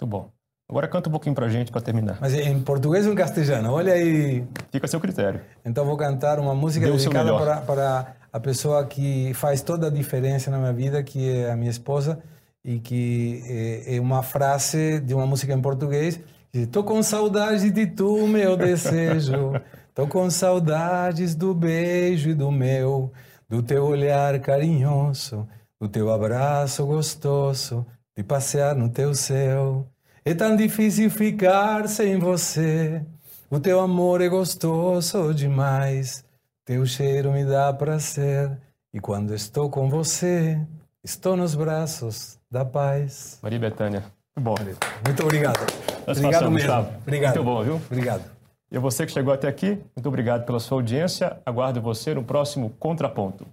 Muito bom. Agora canta um pouquinho pra gente para terminar. Mas em português ou em castelhano? Olha aí. Fica a seu critério. Então vou cantar uma música Deu dedicada para, para a pessoa que faz toda a diferença na minha vida, que é a minha esposa, e que é, é uma frase de uma música em português Tô com saudade de tu, meu desejo. Tô com saudades do beijo e do meu, do teu olhar carinhoso, do teu abraço gostoso, de passear no teu céu. É tão difícil ficar sem você. O teu amor é gostoso demais. Teu cheiro me dá prazer. E quando estou com você, estou nos braços da paz. Maria Bethânia. Bom. Muito obrigado. Obrigado mesmo. Gustavo. Obrigado. Muito bom, viu? Obrigado. E você que chegou até aqui, muito obrigado pela sua audiência. Aguardo você no próximo Contraponto.